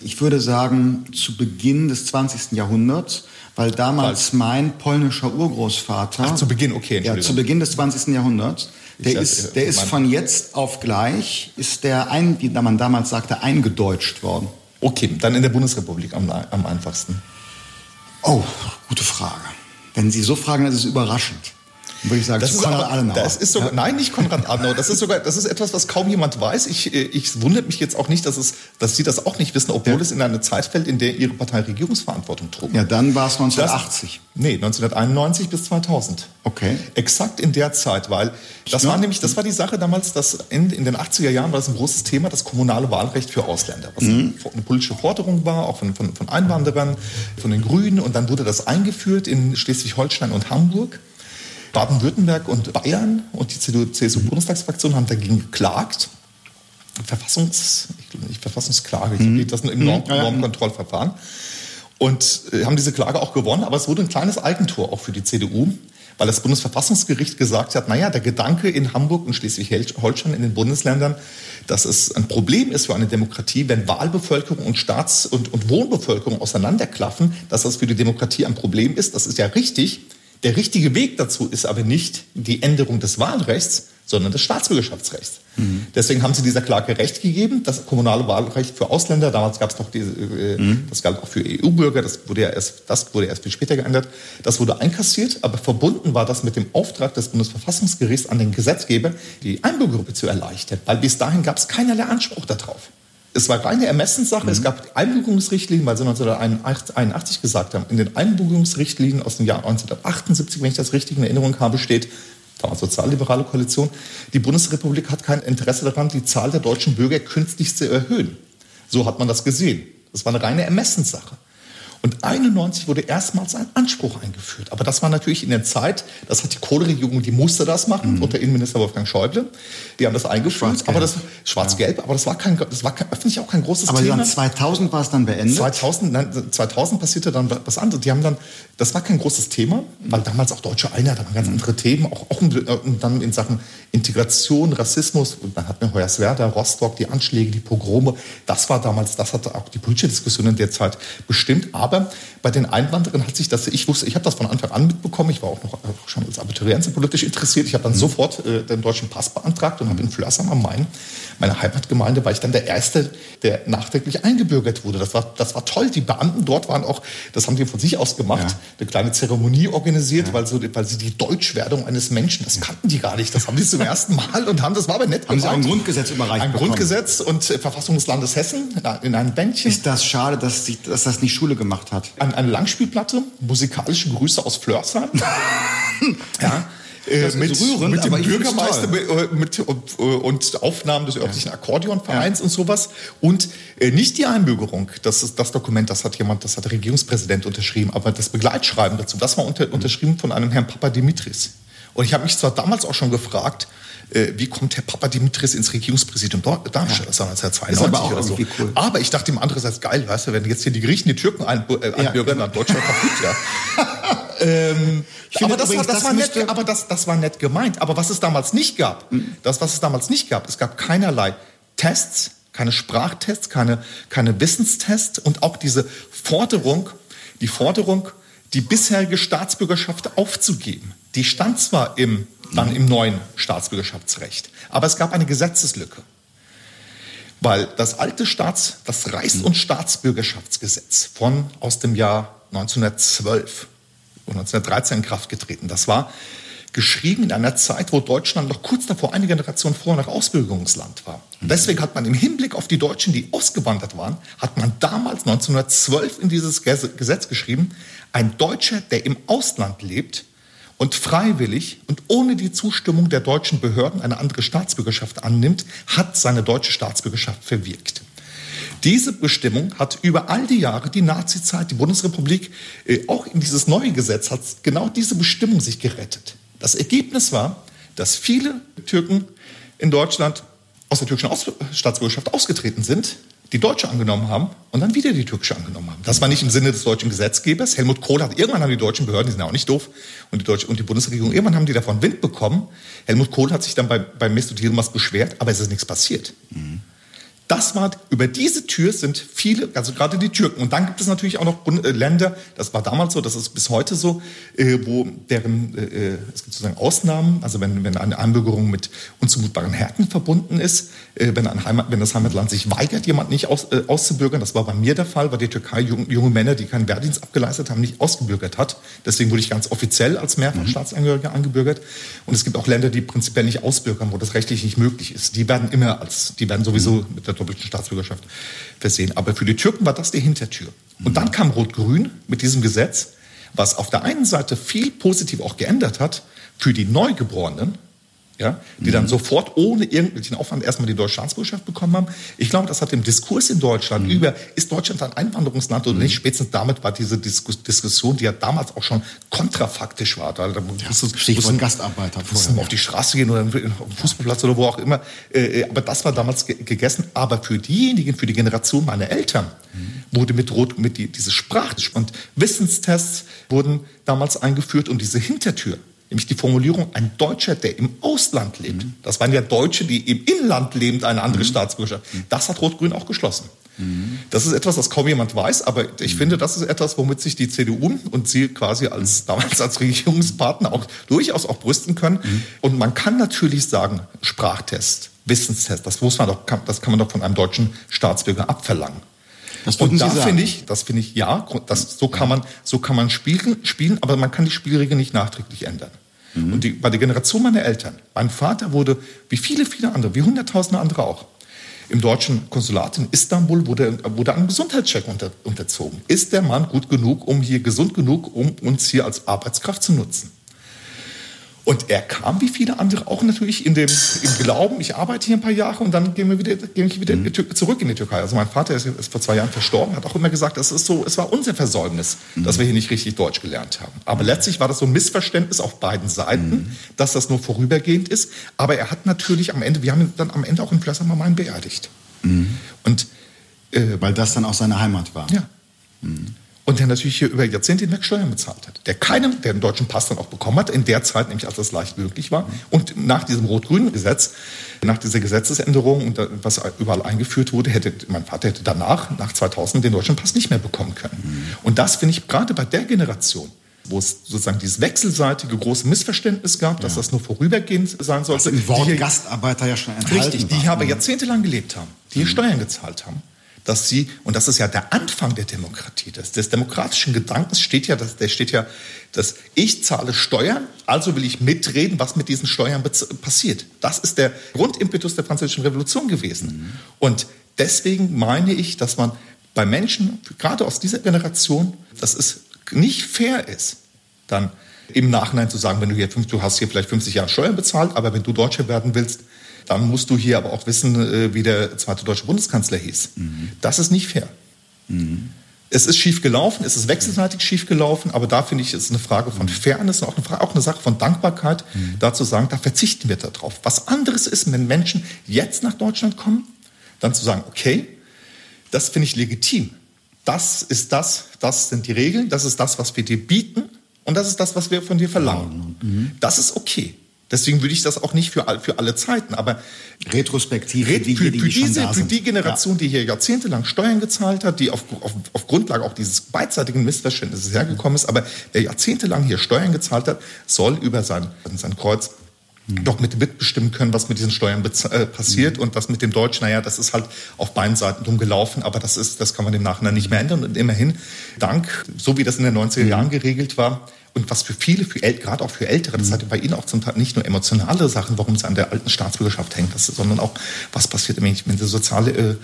Ich würde sagen, zu Beginn des 20. Jahrhunderts weil damals weil, mein polnischer Urgroßvater. Ach, zu Beginn, okay, Ja, zu Beginn des 20. Jahrhunderts. Der ich ist, der ist von jetzt auf gleich, ist der, ein, wie man damals sagte, eingedeutscht worden. Okay, dann in der Bundesrepublik am, am einfachsten. Oh, gute Frage. Wenn Sie so fragen, dann ist es überraschend würde ich sagen, das ist Konrad Adenauer. Das ist sogar, ja. Nein, nicht Konrad Adenauer. Das ist sogar, das ist etwas, was kaum jemand weiß. Ich, äh, ich wundert mich jetzt auch nicht, dass, es, dass Sie das auch nicht wissen, obwohl ja. es in eine Zeit fällt, in der Ihre Partei Regierungsverantwortung trug. Ja, dann war es 1980. Das, nee, 1991 bis 2000. Okay. Exakt in der Zeit, weil das ja. war nämlich, das war die Sache damals, dass in, in den 80er Jahren war das ein großes Thema, das kommunale Wahlrecht für Ausländer, was mhm. eine politische Forderung war, auch von, von, von Einwanderern, von den Grünen. Und dann wurde das eingeführt in Schleswig-Holstein und Hamburg. Baden-Württemberg und Bayern und die CDU-CSU-Bundestagsfraktion haben dagegen geklagt. Verfassungs, ich, Verfassungsklage, ich mhm. das im Norm, mhm. Normkontrollverfahren. Und äh, haben diese Klage auch gewonnen, aber es wurde ein kleines Eigentor auch für die CDU, weil das Bundesverfassungsgericht gesagt hat, naja, der Gedanke in Hamburg und Schleswig-Holstein in den Bundesländern, dass es ein Problem ist für eine Demokratie, wenn Wahlbevölkerung und Staats- und, und Wohnbevölkerung auseinanderklaffen, dass das für die Demokratie ein Problem ist. Das ist ja richtig. Der richtige Weg dazu ist aber nicht die Änderung des Wahlrechts, sondern des Staatsbürgerschaftsrechts. Mhm. Deswegen haben sie dieser Klage Recht gegeben. Das kommunale Wahlrecht für Ausländer, damals gab es noch diese, äh, mhm. das galt auch für EU-Bürger, das wurde ja erst, das wurde erst viel später geändert. Das wurde einkassiert, aber verbunden war das mit dem Auftrag des Bundesverfassungsgerichts an den Gesetzgeber, die Einbürgergruppe zu erleichtern, weil bis dahin gab es keinerlei Anspruch darauf es war reine Ermessenssache. Mhm. Es gab Einbürgerungsrichtlinien, weil sie 1981 gesagt haben, in den Einbürgerungsrichtlinien aus dem Jahr 1978, wenn ich das richtig in Erinnerung habe, steht, damals sozialliberale Koalition, die Bundesrepublik hat kein Interesse daran, die Zahl der deutschen Bürger künstlich zu erhöhen. So hat man das gesehen. Das war eine reine Ermessenssache. Und 91 wurde erstmals ein Anspruch eingeführt. Aber das war natürlich in der Zeit, das hat die Kohleregierung, die musste das machen, mhm. unter Innenminister Wolfgang Schäuble. Die haben das eingeführt. aber das schwarz-gelb, ja. aber das war kein, das war öffentlich auch kein großes aber Thema. Aber 2000 war es dann beendet? 2000, nein, 2000 passierte dann was anderes. Die haben dann, das war kein großes Thema, weil damals auch deutsche Einheit, da waren ganz andere Themen, auch, auch und dann in Sachen Integration, Rassismus, und dann hat mir Hoyerswerda, Rostock, die Anschläge, die Pogrome, das war damals, das hat auch die politische Diskussion in der Zeit bestimmt. Aber aber bei den Einwanderern hat sich das, ich wusste, ich habe das von Anfang an mitbekommen, ich war auch noch auch schon als Abiturient politisch interessiert. Ich habe dann mhm. sofort äh, den deutschen Pass beantragt und habe in Flörsheim am Main, meiner Heimatgemeinde, war ich dann der Erste, der nachträglich eingebürgert wurde. Das war, das war toll. Die Beamten dort waren auch, das haben die von sich aus gemacht, ja. eine kleine Zeremonie organisiert, ja. weil, so, weil sie die Deutschwerdung eines Menschen, das kannten die gar nicht. Das haben die zum *laughs* ersten Mal und haben, das war aber nett Haben gemacht. sie ein Grundgesetz überreicht Ein bekommen. Grundgesetz und äh, Verfassung des Landes Hessen in einem Bändchen. Ist das schade, dass, sie, dass das nicht Schule gemacht hat. Ein, eine Langspielplatte, musikalische Grüße aus Flörsheim. *laughs* ja. äh, mit, rührend, mit dem Bürgermeister mit, mit, und, und Aufnahmen des örtlichen. Akkordeonvereins ja. und sowas. Und äh, nicht die Einbürgerung, das ist das Dokument, das hat jemand, das hat der Regierungspräsident unterschrieben, aber das Begleitschreiben dazu, das war unter, unterschrieben von einem Herrn Papa Dimitris. Und ich habe mich zwar damals auch schon gefragt, äh, wie kommt Herr Papa Dimitris ins Regierungspräsidium Darmstadt? Ja. Das war 1992 aber auch oder so. Cool. Aber ich dachte ihm andererseits, geil, weißt du, wenn jetzt hier die Griechen, die Türken ein, äh, einbürgern, ja, genau. dann Deutschland kaputt, ja. *laughs* ähm, aber das, übrigens, war, das, das war nett, aber das, das war nett gemeint. Aber was es damals nicht gab, mhm. das, was es damals nicht gab, es gab keinerlei Tests, keine Sprachtests, keine, keine Wissenstests und auch diese Forderung, die Forderung, die bisherige Staatsbürgerschaft aufzugeben. Die stand zwar im, dann im neuen Staatsbürgerschaftsrecht, aber es gab eine Gesetzeslücke. Weil das alte Staats, das Reichs- und Staatsbürgerschaftsgesetz von aus dem Jahr 1912 und 1913 in Kraft getreten, das war geschrieben in einer Zeit, wo Deutschland noch kurz davor, eine Generation vorher noch Ausbürgerungsland war. Und deswegen hat man im Hinblick auf die Deutschen, die ausgewandert waren, hat man damals 1912 in dieses Gesetz geschrieben, ein Deutscher, der im Ausland lebt und freiwillig und ohne die Zustimmung der deutschen Behörden eine andere Staatsbürgerschaft annimmt, hat seine deutsche Staatsbürgerschaft verwirkt. Diese Bestimmung hat über all die Jahre, die Nazizeit, die Bundesrepublik, äh, auch in dieses neue Gesetz hat genau diese Bestimmung sich gerettet. Das Ergebnis war, dass viele Türken in Deutschland aus der türkischen Staatsbürgerschaft ausgetreten sind, die deutsche angenommen haben und dann wieder die türkische angenommen haben. Das war nicht im Sinne des deutschen Gesetzgebers. Helmut Kohl hat irgendwann haben die deutschen Behörden, die sind ja auch nicht doof, und die, deutsche, und die Bundesregierung, irgendwann haben die davon Wind bekommen. Helmut Kohl hat sich dann bei, bei Mesut Yilmaz beschwert, aber es ist nichts passiert. Mhm. Das war, über diese Tür sind viele, also gerade die Türken. Und dann gibt es natürlich auch noch äh, Länder, das war damals so, das ist bis heute so, äh, wo deren, äh, es gibt sozusagen Ausnahmen, also wenn, wenn eine Einbürgerung mit unzumutbaren Härten verbunden ist, wenn, ein Heimat, wenn das Heimatland sich weigert, jemanden nicht aus, auszubürgern, das war bei mir der Fall, weil die Türkei junge, Männer, die keinen Wehrdienst abgeleistet haben, nicht ausgebürgert hat. Deswegen wurde ich ganz offiziell als Mehrfachstaatsangehöriger mhm. angebürgert. Und es gibt auch Länder, die prinzipiell nicht ausbürgern, wo das rechtlich nicht möglich ist. Die werden immer als, die werden sowieso mit der doppelten Staatsbürgerschaft versehen. Aber für die Türken war das die Hintertür. Und dann kam Rot-Grün mit diesem Gesetz, was auf der einen Seite viel positiv auch geändert hat für die Neugeborenen, ja, die mhm. dann sofort ohne irgendwelchen Aufwand erstmal die deutsche Staatsbürgerschaft bekommen haben. Ich glaube, das hat dem Diskurs in Deutschland mhm. über, ist Deutschland ein Einwanderungsland oder mhm. nicht, spätestens damit war diese Diskus Diskussion, die ja damals auch schon kontrafaktisch war. Da, da ja, musst, Stichwort Gastarbeiter vorher. auf die Straße gehen oder auf den Fußballplatz oder wo auch immer. Äh, äh, aber das war damals ge gegessen. Aber für diejenigen, für die Generation meiner Eltern, mhm. wurde mit Rot, mit die, diese Sprach- und Wissenstests wurden damals eingeführt und diese Hintertür nämlich die Formulierung, ein Deutscher, der im Ausland lebt. Mhm. Das waren ja Deutsche, die im Inland lebend eine andere mhm. Staatsbürgerschaft. Mhm. Das hat Rot-Grün auch geschlossen. Mhm. Das ist etwas, das kaum jemand weiß, aber ich mhm. finde, das ist etwas, womit sich die CDU und sie quasi als damals als Regierungspartner auch durchaus auch brüsten können. Und man kann natürlich sagen, Sprachtest, Wissenstest, das muss man doch, das kann man doch von einem deutschen Staatsbürger abverlangen. Und da finde ich, das finde ich, ja, das, so kann man, so kann man spielen, spielen, aber man kann die Spielregeln nicht nachträglich ändern. Mhm. Und die, bei der Generation meiner Eltern, mein Vater wurde, wie viele, viele andere, wie hunderttausende andere auch, im deutschen Konsulat in Istanbul wurde, wurde ein Gesundheitscheck unter, unterzogen. Ist der Mann gut genug, um hier gesund genug, um uns hier als Arbeitskraft zu nutzen? Und er kam wie viele andere auch natürlich in dem, im Glauben, ich arbeite hier ein paar Jahre und dann gehen wir wieder, gehe ich wieder mhm. zurück in die Türkei. Also mein Vater ist, ist, vor zwei Jahren verstorben, hat auch immer gesagt, das ist so, es war unser Versäumnis, mhm. dass wir hier nicht richtig Deutsch gelernt haben. Aber letztlich war das so ein Missverständnis auf beiden Seiten, mhm. dass das nur vorübergehend ist. Aber er hat natürlich am Ende, wir haben ihn dann am Ende auch in Main beerdigt. Mhm. Und äh, weil das dann auch seine Heimat war. Ja. Mhm und der natürlich hier über Jahrzehnte hinweg Steuern bezahlt hat. Der keinem, der den deutschen Pass dann auch bekommen hat, in der Zeit, nämlich als das leicht möglich war. Und nach diesem rot-grünen Gesetz, nach dieser Gesetzesänderung und was überall eingeführt wurde, hätte mein Vater hätte danach, nach 2000, den deutschen Pass nicht mehr bekommen können. Mhm. Und das finde ich gerade bei der Generation, wo es sozusagen dieses wechselseitige große Missverständnis gab, dass das nur vorübergehend sein sollte. Das im Wort die, Gastarbeiter ja schon enthalten Richtig, die aber jahrzehntelang gelebt haben, die hier mhm. Steuern gezahlt haben dass sie, und das ist ja der Anfang der Demokratie, des, des demokratischen Gedankens steht ja, dass, der steht ja, dass ich zahle Steuern, also will ich mitreden, was mit diesen Steuern passiert. Das ist der Grundimpetus der französischen Revolution gewesen. Mhm. Und deswegen meine ich, dass man bei Menschen, gerade aus dieser Generation, dass es nicht fair ist, dann im Nachhinein zu sagen, wenn du hier du hast hier vielleicht 50 Jahre Steuern bezahlt, aber wenn du Deutscher werden willst, dann musst du hier aber auch wissen, äh, wie der zweite deutsche Bundeskanzler hieß. Mhm. Das ist nicht fair. Mhm. Es ist schief gelaufen, es ist wechselseitig schief gelaufen, aber da finde ich, ist eine Frage von Fairness und auch eine, Frage, auch eine Sache von Dankbarkeit, mhm. da zu sagen, da verzichten wir darauf. Was anderes ist, wenn Menschen jetzt nach Deutschland kommen, dann zu sagen, okay, das finde ich legitim. Das ist das, das sind die Regeln, das ist das, was wir dir bieten und das ist das, was wir von dir verlangen. Mhm. Das ist okay. Deswegen würde ich das auch nicht für, für alle Zeiten, aber retrospektiv für, die, für, die, für diese, für die Generation, ja. die hier jahrzehntelang Steuern gezahlt hat, die auf, auf, auf Grundlage auch dieses beidseitigen Missverständnisses hergekommen ist, aber der jahrzehntelang hier Steuern gezahlt hat, soll über sein, sein Kreuz mhm. doch mit mitbestimmen können, was mit diesen Steuern äh, passiert. Mhm. Und das mit dem Deutsch, naja, das ist halt auf beiden Seiten drum gelaufen, aber das ist, das kann man im Nachhinein nicht mehr ändern. Und immerhin, dank, so wie das in den 90er mhm. Jahren geregelt war, und was für viele, für gerade auch für Ältere, das mhm. hatte bei Ihnen auch zum Teil nicht nur emotionale Sachen, warum es an der alten Staatsbürgerschaft hängt, das, sondern auch, was passiert, wenn sie soziale äh,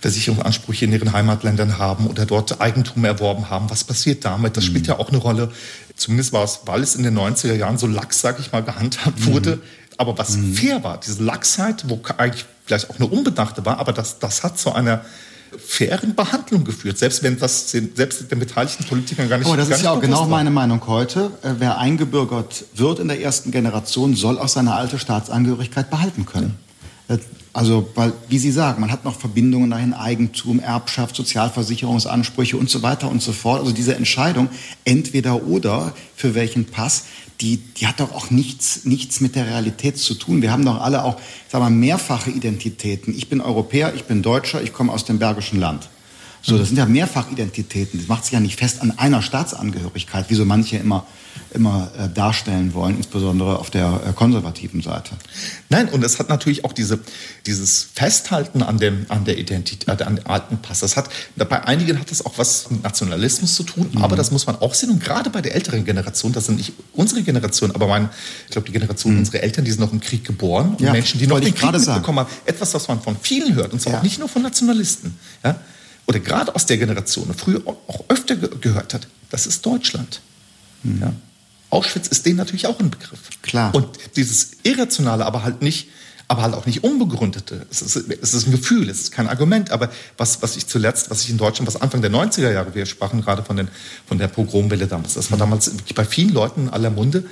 Versicherungsansprüche in ihren Heimatländern haben oder dort Eigentum erworben haben. Was passiert damit? Das mhm. spielt ja auch eine Rolle. Zumindest war es, weil es in den 90er Jahren so lax, sag ich mal, gehandhabt mhm. wurde. Aber was mhm. fair war, diese Lachsheit, wo eigentlich vielleicht auch eine unbedachte war, aber das, das hat zu einer fairen Behandlung geführt, selbst wenn das selbst den beteiligten Politikern gar nicht Aber das ist ja auch genau war. meine Meinung heute. Äh, wer eingebürgert wird in der ersten Generation, soll auch seine alte Staatsangehörigkeit behalten können. Ja. Äh, also, weil, wie Sie sagen, man hat noch Verbindungen dahin, Eigentum, Erbschaft, Sozialversicherungsansprüche und so weiter und so fort. Also diese Entscheidung, entweder oder, für welchen Pass, die, die hat doch auch nichts, nichts mit der Realität zu tun. Wir haben doch alle auch, sag mal, mehrfache Identitäten. Ich bin Europäer, ich bin Deutscher, ich komme aus dem Bergischen Land. So, das sind ja Mehrfachidentitäten. Das macht sich ja nicht fest an einer Staatsangehörigkeit, wie so manche immer immer äh, darstellen wollen, insbesondere auf der äh, konservativen Seite. Nein, und es hat natürlich auch diese, dieses Festhalten an, dem, an der Identität, äh, an dem alten Pass. Das hat, bei einigen hat das auch was mit Nationalismus zu tun, mhm. aber das muss man auch sehen. Und gerade bei der älteren Generation, das sind nicht unsere Generation, aber mein, ich glaube, die Generation mhm. unserer Eltern, die sind noch im Krieg geboren. Und ja, Menschen, die noch den Krieg mitbekommen haben. Etwas, was man von vielen hört, und zwar ja. auch nicht nur von Nationalisten. Ja? Oder gerade aus der Generation, früher auch öfter gehört hat, das ist Deutschland. Mhm. Ja? Auschwitz ist denen natürlich auch ein Begriff. Klar. Und dieses Irrationale, aber halt nicht, aber halt auch nicht unbegründete. Es ist, es ist ein Gefühl, es ist kein Argument. Aber was, was ich zuletzt, was ich in Deutschland, was Anfang der 90er Jahre, wir sprachen gerade von, den, von der Pogromwelle damals, das war damals bei vielen Leuten in aller Munde,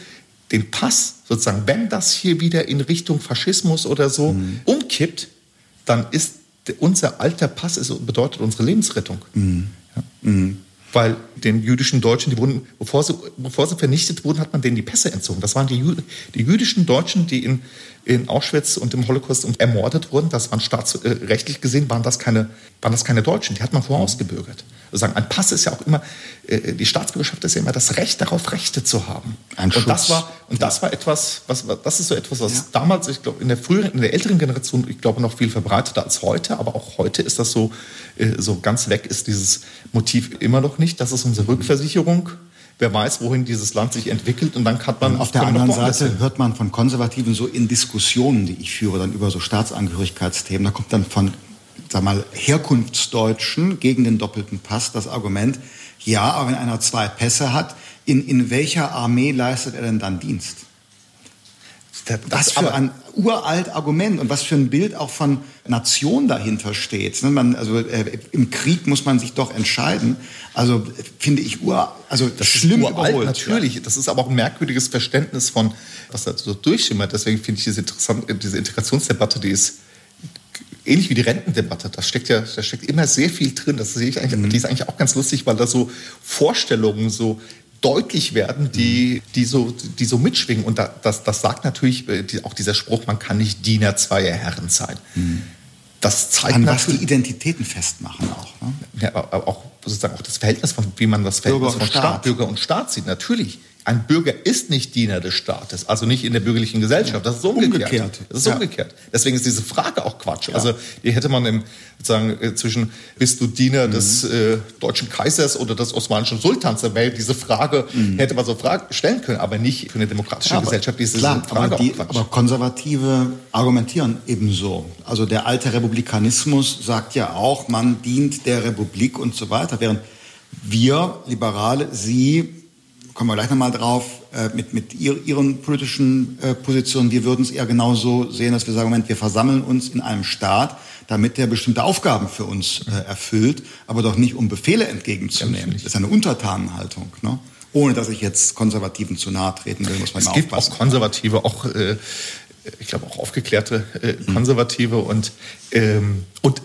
den Pass sozusagen, wenn das hier wieder in Richtung Faschismus oder so mhm. umkippt, dann ist unser alter Pass ist, bedeutet unsere Lebensrettung. Mhm. Ja. Mhm weil den jüdischen Deutschen, die wurden, bevor sie, bevor sie vernichtet wurden, hat man denen die Pässe entzogen. Das waren die, Jü die jüdischen Deutschen, die in, in Auschwitz und im Holocaust ermordet wurden. Das waren staatsrechtlich gesehen, waren das keine, waren das keine Deutschen. Die hat man vorher ausgebürgert. Sagen, ein Pass ist ja auch immer, äh, die Staatsbürgerschaft ist ja immer das Recht darauf, Rechte zu haben. Ein und das war, und das war etwas, was, das ist so etwas, was ja. damals, ich glaube, in der früheren, in der älteren Generation, ich glaube, noch viel verbreiteter als heute, aber auch heute ist das so, äh, so ganz weg ist dieses Motiv immer noch nicht. Das ist unsere Rückversicherung wer weiß, wohin dieses Land sich entwickelt. Und dann hat man. Und auf der anderen Seite hört man von Konservativen so in Diskussionen, die ich führe, dann über so Staatsangehörigkeitsthemen. Da kommt dann von sag mal, Herkunftsdeutschen gegen den doppelten Pass das Argument, ja, aber wenn einer zwei Pässe hat, in, in welcher Armee leistet er denn dann Dienst? Das, was für ein uralt Argument und was für ein Bild auch von Nation dahinter steht. Ne, man, also äh, im Krieg muss man sich doch entscheiden. Also finde ich ur, also das schlimm ist uralt, überholt. Natürlich, das ist aber auch ein merkwürdiges Verständnis von, was da so durchschimmert. Deswegen finde ich diese, diese Integrationsdebatte, die ist ähnlich wie die Rentendebatte, da steckt ja, da steckt immer sehr viel drin. Das sehe ich eigentlich, mhm. die ist eigentlich auch ganz lustig, weil da so Vorstellungen so deutlich werden, die, die, so, die so mitschwingen. Und da, das, das sagt natürlich äh, auch dieser Spruch, man kann nicht Diener zweier Herren sein. Mhm. Das zeigt An was die Identitäten festmachen auch. Ne? Ja, auch sozusagen auch das Verhältnis von, wie man das Verhältnis Bürger von Staat. Staat, Bürger und Staat sieht. Natürlich ein Bürger ist nicht Diener des Staates, also nicht in der bürgerlichen Gesellschaft. Das ist umgekehrt. umgekehrt. Das ist ja. umgekehrt. Deswegen ist diese Frage auch Quatsch. Ja. Also die hätte man im, sozusagen äh, zwischen bist du Diener mhm. des äh, deutschen Kaisers oder des osmanischen Sultans, da wäre diese Frage mhm. hätte man so Fragen stellen können, aber nicht für eine demokratische ja, Gesellschaft. Diese klar, Frage aber, die, aber Konservative argumentieren ebenso. Also der alte Republikanismus sagt ja auch, man dient der Republik und so weiter, während wir Liberale, Sie kommen wir gleich nochmal drauf, äh, mit, mit ihr, ihren politischen äh, Positionen. Wir würden es eher genauso sehen, dass wir sagen, Moment, wir versammeln uns in einem Staat, damit der bestimmte Aufgaben für uns äh, erfüllt, aber doch nicht, um Befehle entgegenzunehmen. das ist eine Untertanenhaltung. Ne? Ohne dass ich jetzt Konservativen zu nahe treten will, muss man es gibt auch Konservative, auch äh, ich glaube auch aufgeklärte äh, Konservative und ähm, und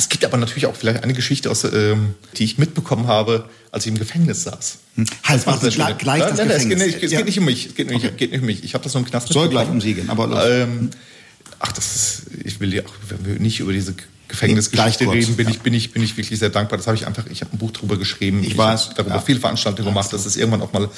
es gibt aber natürlich auch vielleicht eine Geschichte, aus, ähm, die ich mitbekommen habe, als ich im Gefängnis saß. Hm. Halt, warte, gleich, gleich nein, das nein, Gefängnis. Es geht, nicht, es ja. geht nicht um mich. Es geht nicht, okay. geht nicht um mich. Ich habe das nur im Knast Soll gleich um Sie gehen, aber los. Ähm, ach, das ist, ich will ja auch nicht über diese Gefängnisgeschichte reden, bin, ja. ich, bin, ich, bin ich wirklich sehr dankbar. Das habe ich einfach, ich habe ein Buch darüber geschrieben. Ich, ich weiß. darüber ja. viele Veranstaltungen gemacht. Das ist irgendwann auch mal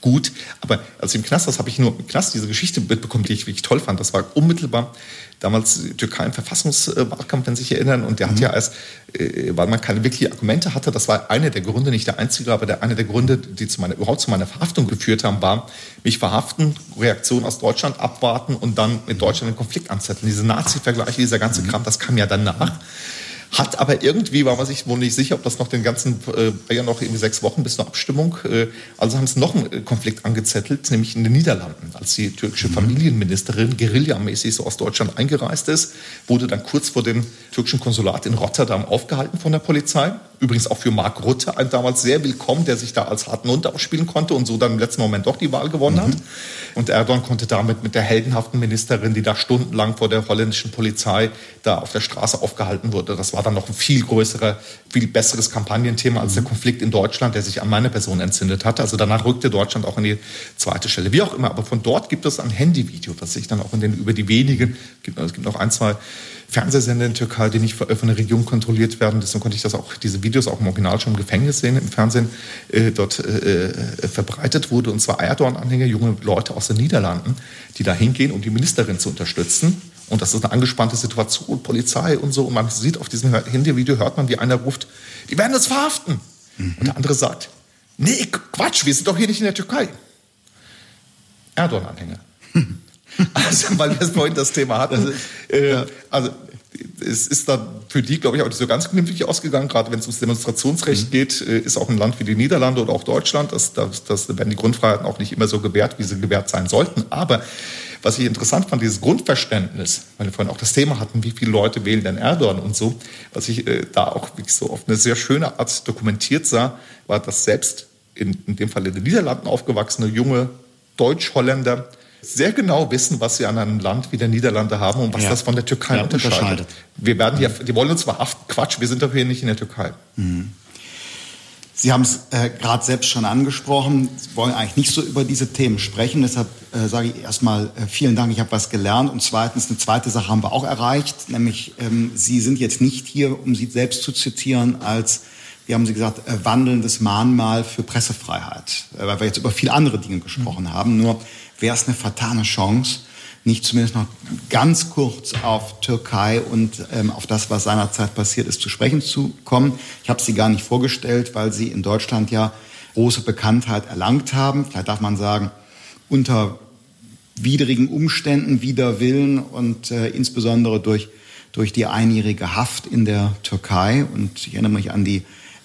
gut. Aber als ich im Knast war, habe ich nur im Knast diese Geschichte mitbekommen, die ich wirklich toll fand. Das war unmittelbar damals Türkei im Verfassungswahlkampf, wenn Sie sich erinnern. Und der mhm. hat ja erst, äh, weil man keine wirklichen Argumente hatte, das war einer der Gründe, nicht der einzige, aber der, einer der Gründe, die zu meiner, überhaupt zu meiner Verhaftung geführt haben, war, mich verhaften, Reaktion aus Deutschland abwarten und dann mit Deutschland einen Konflikt anzetteln. Diese Nazi-Vergleiche, dieser ganze mhm. Kram, das kam ja danach. Hat aber irgendwie, war man sich wohl nicht sicher, ob das noch den ganzen, äh, ja noch irgendwie sechs Wochen bis zur Abstimmung, äh, also haben sie noch einen äh, Konflikt angezettelt, nämlich in den Niederlanden. Als die türkische mhm. Familienministerin guerillamäßig so aus Deutschland eingereist ist, wurde dann kurz vor dem türkischen Konsulat in Rotterdam aufgehalten von der Polizei. Übrigens auch für Mark Rutte, ein damals sehr willkommen, der sich da als harten Hund ausspielen konnte und so dann im letzten Moment doch die Wahl gewonnen mhm. hat. Und Erdogan konnte damit mit der heldenhaften Ministerin, die da stundenlang vor der holländischen Polizei da auf der Straße aufgehalten wurde, das war dann noch ein viel größerer, viel besseres Kampagnenthema als der mhm. Konflikt in Deutschland, der sich an meine Person entzündet hatte. Also danach rückte Deutschland auch in die zweite Stelle. Wie auch immer, aber von dort gibt es ein Handyvideo, das sich dann auch in den, über die wenigen, es gibt noch ein, zwei Fernsehsender in der Türkei, die nicht von der Regierung kontrolliert werden. Deswegen konnte ich das auch, diese Videos auch im Original schon im Gefängnis sehen, im Fernsehen äh, dort äh, äh, verbreitet wurde. Und zwar Erdogan-Anhänger, junge Leute aus den Niederlanden, die da hingehen, um die Ministerin zu unterstützen. Und das ist eine angespannte Situation, Polizei und so. Und man sieht auf diesem Handyvideo, hört man, wie einer ruft, die werden uns verhaften. Mhm. Und der andere sagt, nee, Quatsch, wir sind doch hier nicht in der Türkei. Erdogan-Anhänger. *laughs* Also, weil wir vorhin das Thema hatten. Also, äh, also es ist dann für die, glaube ich, auch nicht so ganz glimpflich ausgegangen. Gerade wenn es ums Demonstrationsrecht mhm. geht, äh, ist auch ein Land wie die Niederlande oder auch Deutschland, das, das, das werden die Grundfreiheiten auch nicht immer so gewährt, wie sie gewährt sein sollten. Aber was ich interessant fand, dieses Grundverständnis, weil wir vorhin auch das Thema hatten, wie viele Leute wählen denn Erdogan und so, was ich äh, da auch wirklich so auf eine sehr schöne Art dokumentiert sah, war, dass selbst in, in dem Fall in den Niederlanden aufgewachsene junge Deutsch-Holländer sehr genau wissen, was sie an einem Land wie der Niederlande haben und was ja. das von der Türkei ja, unterscheidet. unterscheidet. Wir werden ja, die wollen uns verhaften. Quatsch, wir sind doch hier nicht in der Türkei. Mhm. Sie haben es äh, gerade selbst schon angesprochen. Sie wollen eigentlich nicht so über diese Themen sprechen. Deshalb äh, sage ich erstmal äh, vielen Dank, ich habe was gelernt. Und zweitens, eine zweite Sache haben wir auch erreicht, nämlich ähm, Sie sind jetzt nicht hier, um Sie selbst zu zitieren, als, wie haben Sie gesagt, äh, wandelndes Mahnmal für Pressefreiheit, äh, weil wir jetzt über viele andere Dinge gesprochen mhm. haben. Nur wäre es eine fatale Chance, nicht zumindest noch ganz kurz auf Türkei und ähm, auf das, was seinerzeit passiert ist, zu sprechen zu kommen. Ich habe sie gar nicht vorgestellt, weil sie in Deutschland ja große Bekanntheit erlangt haben. Vielleicht darf man sagen, unter widrigen Umständen, wider Willen und äh, insbesondere durch, durch die einjährige Haft in der Türkei. Und ich erinnere mich an die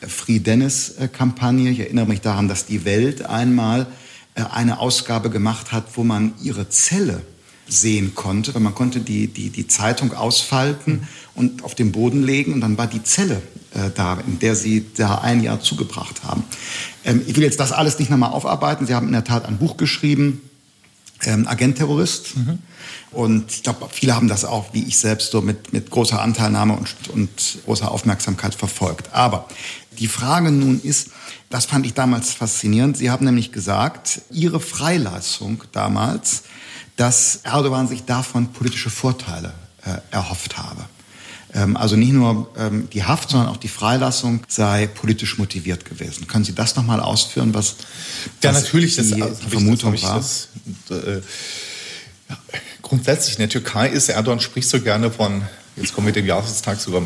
Free Dennis-Kampagne. Ich erinnere mich daran, dass die Welt einmal äh, eine Ausgabe gemacht hat, wo man ihre Zelle sehen konnte, weil man konnte die, die, die Zeitung ausfalten und auf den Boden legen und dann war die Zelle äh, da, in der sie da ein Jahr zugebracht haben. Ähm, ich will jetzt das alles nicht nochmal aufarbeiten. Sie haben in der Tat ein Buch geschrieben, ähm, Agent-Terrorist. Mhm. Und ich glaube, viele haben das auch, wie ich selbst, so mit, mit großer Anteilnahme und, und großer Aufmerksamkeit verfolgt. Aber die Frage nun ist, das fand ich damals faszinierend. Sie haben nämlich gesagt, Ihre Freilassung damals, dass Erdogan sich davon politische Vorteile äh, erhofft habe. Ähm, also nicht nur ähm, die Haft, sondern auch die Freilassung sei politisch motiviert gewesen. Können Sie das nochmal ausführen, was, ja, natürlich, die das, also, Vermutung ich, das, war? Das, äh, ja, grundsätzlich in der Türkei ist Erdogan spricht so gerne von Jetzt kommen wir dem Jahrestag sogar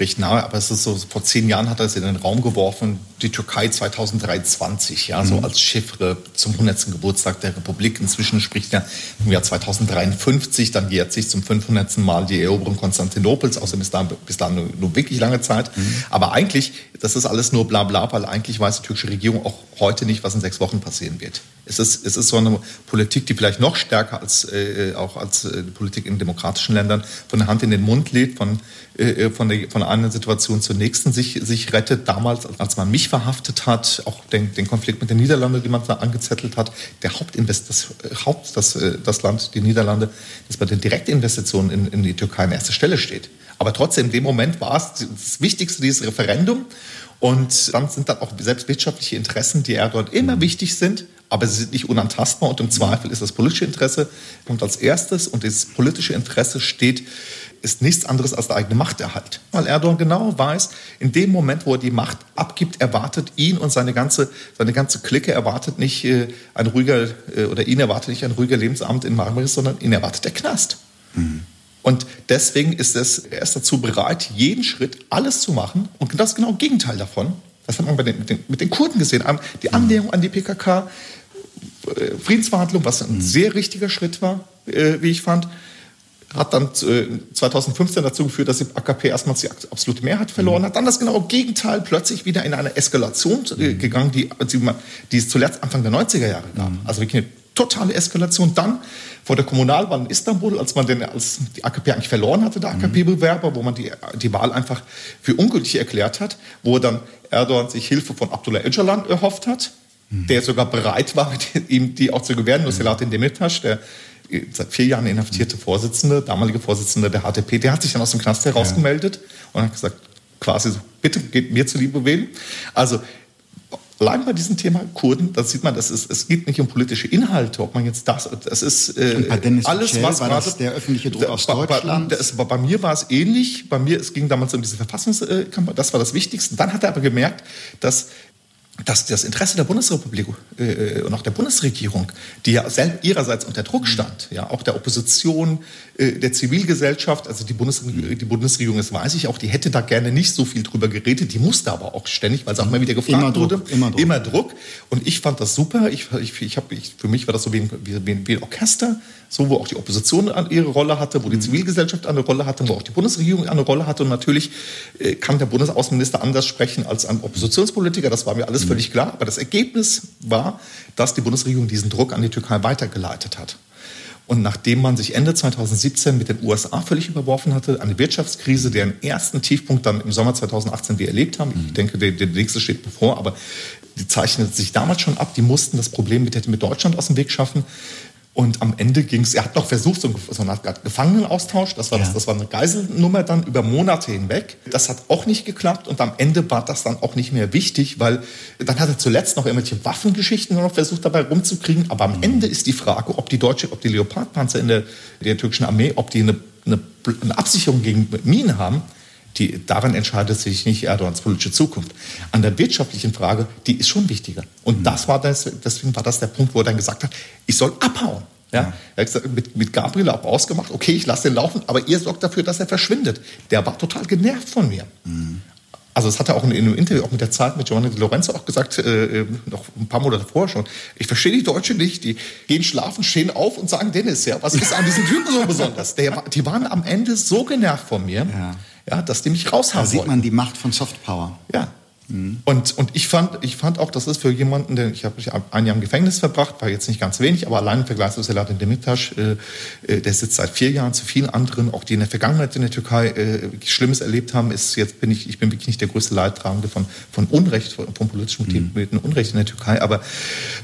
recht nahe, aber es ist so, vor zehn Jahren hat er es in den Raum geworfen, die Türkei 2023, ja, mhm. so als Chiffre zum 100. Geburtstag der Republik. Inzwischen spricht ja im Jahr 2053, dann jährt sich zum 500. Mal die Eroberung Konstantinopels, außerdem ist da bis dahin nur, nur, wirklich lange Zeit. Mhm. Aber eigentlich, das ist alles nur bla bla, weil eigentlich weiß die türkische Regierung auch heute nicht, was in sechs Wochen passieren wird. Es ist, es ist so eine Politik, die vielleicht noch stärker als äh, auch als äh, Politik in demokratischen Ländern von der Hand in den Mund lädt, von, äh, von, der, von einer Situation zur nächsten sich, sich rettet. Damals, als man mich verhaftet hat, auch den, den Konflikt mit den Niederlanden, den man da angezettelt hat, der Hauptinvest, das Haupt, das, äh, das Land, die Niederlande, das bei den Direktinvestitionen in, in die Türkei an erster Stelle steht. Aber trotzdem, in dem Moment war es das Wichtigste, dieses Referendum. Und dann sind dann auch selbst wirtschaftliche Interessen, die Erdogan immer mhm. wichtig sind, aber sie sind nicht unantastbar. Und im Zweifel ist das politische Interesse kommt als erstes. Und das politische Interesse steht ist nichts anderes als der eigene Machterhalt. Weil Erdogan genau weiß, in dem Moment, wo er die Macht abgibt, erwartet ihn und seine ganze, seine ganze Clique erwartet nicht äh, ein ruhiger, äh, oder ihn erwartet nicht ein ruhiger Lebensabend in Marmaris, sondern ihn erwartet der Knast. Mhm. Und deswegen ist es, er ist dazu bereit, jeden Schritt, alles zu machen. Und das genau Gegenteil davon. Das hat man den, mit, den, mit, den, Kurden gesehen. Die Annäherung an die PKK, äh, Friedensverhandlung, was ein mhm. sehr richtiger Schritt war, äh, wie ich fand hat dann 2015 äh, dazu geführt, dass die AKP erstmals die absolute Mehrheit verloren mhm. hat. Dann das genaue Gegenteil, plötzlich wieder in eine Eskalation mhm. gegangen, die, die es zuletzt Anfang der 90er Jahre gab. Mhm. Also wirklich eine totale Eskalation. Dann vor der Kommunalwahl in Istanbul, als man den, als die AKP eigentlich verloren hatte, der AKP-Bewerber, wo man die, die Wahl einfach für ungültig erklärt hat, wo dann Erdogan sich Hilfe von Abdullah Öcalan erhofft hat, mhm. der sogar bereit war, *laughs* ihm die auch zu gewähren. Nur Selahattin Demirtas, der seit vier Jahren inhaftierte Vorsitzende, damalige Vorsitzende der HDP, der hat sich dann aus dem Knast herausgemeldet ja. und hat gesagt, quasi so, bitte geht mir zuliebe wählen. Also allein bei diesem Thema Kurden, da sieht man, das ist, es geht nicht um politische Inhalte, ob man jetzt das, das ist äh, alles, Michel, was war das der öffentliche Druck aus Deutschland. Bei, das, bei, mir war es ähnlich. Bei mir, es ging damals um diese Verfassungskampagne, das war das Wichtigste. Dann hat er aber gemerkt, dass dass das Interesse der Bundesrepublik äh, und auch der Bundesregierung, die ja ihrerseits unter Druck stand, ja auch der Opposition, äh, der Zivilgesellschaft, also die, Bundesregierung, die Bundesregierung, das weiß ich auch, die hätte da gerne nicht so viel drüber geredet, die musste aber auch ständig, weil es auch immer wieder gefragt immer wurde, Druck, immer, Druck. immer Druck. Und ich fand das super. Ich, ich, ich hab, ich, für mich war das so wie ein, wie, wie ein Orchester, so wo auch die Opposition ihre Rolle hatte, wo die mhm. Zivilgesellschaft eine Rolle hatte, wo auch die Bundesregierung eine Rolle hatte. Und natürlich äh, kann der Bundesaußenminister anders sprechen als ein Oppositionspolitiker. Das war mir alles völlig klar. Aber das Ergebnis war, dass die Bundesregierung diesen Druck an die Türkei weitergeleitet hat. Und nachdem man sich Ende 2017 mit den USA völlig überworfen hatte, eine Wirtschaftskrise, deren ersten Tiefpunkt dann im Sommer 2018 wir erlebt haben, ich denke, der, der nächste steht bevor, aber die zeichnete sich damals schon ab, die mussten das Problem mit, mit Deutschland aus dem Weg schaffen. Und am Ende ging es, er hat noch versucht, so eine Art Gefangenenaustausch, das war, ja. das, das war eine Geiselnummer dann über Monate hinweg. Das hat auch nicht geklappt und am Ende war das dann auch nicht mehr wichtig, weil dann hat er zuletzt noch irgendwelche Waffengeschichten noch versucht dabei rumzukriegen. Aber am mhm. Ende ist die Frage, ob die deutsche, ob die Leopardpanzer in der, der türkischen Armee, ob die eine, eine, eine Absicherung gegen Minen haben. Die, daran entscheidet sich nicht Erdogans politische Zukunft. An der wirtschaftlichen Frage, die ist schon wichtiger. Und mhm. das war das, deswegen war das der Punkt, wo er dann gesagt hat, ich soll abhauen. Ja, er hat gesagt, mit, mit Gabriel auch ausgemacht, okay, ich lasse den laufen, aber ihr sorgt dafür, dass er verschwindet. Der war total genervt von mir. Mhm. Also das hat er auch in, in, einem Interview auch mit der Zeit mit Giovanni Di Lorenzo auch gesagt, äh, äh, noch ein paar Monate vorher schon. Ich verstehe die Deutschen nicht, die gehen schlafen, stehen auf und sagen, Dennis, ja, was ist an diesen Typen so besonders? Der, die waren am Ende so genervt von mir. Ja ja, dass die mich raushaben Da sieht man die Macht von Softpower. Ja, Mhm. Und, und ich, fand, ich fand auch, das ist für jemanden, der ich habe ein Jahr im Gefängnis verbracht, war jetzt nicht ganz wenig, aber allein im Vergleich zu Selahattin Demirtas, äh, äh, der sitzt seit vier Jahren zu vielen anderen, auch die in der Vergangenheit in der Türkei äh, Schlimmes erlebt haben, ist jetzt bin ich, ich bin wirklich nicht der größte Leidtragende von, von Unrecht, von, von politischem mhm. Unrecht in der Türkei, aber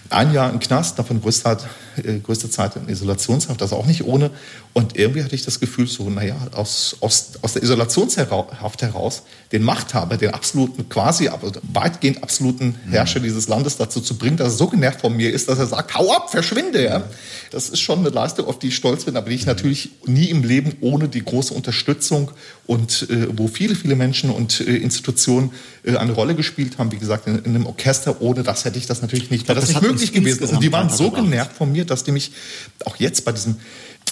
ein Jahr im Knast, davon größte, äh, größte Zeit in Isolationshaft, das auch nicht ohne. Und irgendwie hatte ich das Gefühl, so, naja, aus, aus, aus der Isolationshaft heraus den Machthaber, den absoluten quasi weitgehend absoluten Herrscher dieses Landes dazu zu bringen, dass er so genervt von mir ist, dass er sagt, hau ab, verschwinde. Ja? Das ist schon eine Leistung, auf die ich stolz bin, aber die ich natürlich nie im Leben ohne die große Unterstützung und äh, wo viele, viele Menschen und äh, Institutionen äh, eine Rolle gespielt haben. Wie gesagt, in, in, einem Orchester, ohne das hätte ich das natürlich nicht, wäre das, das nicht möglich gewesen. Und die waren so genervt von mir, dass die mich auch jetzt bei diesem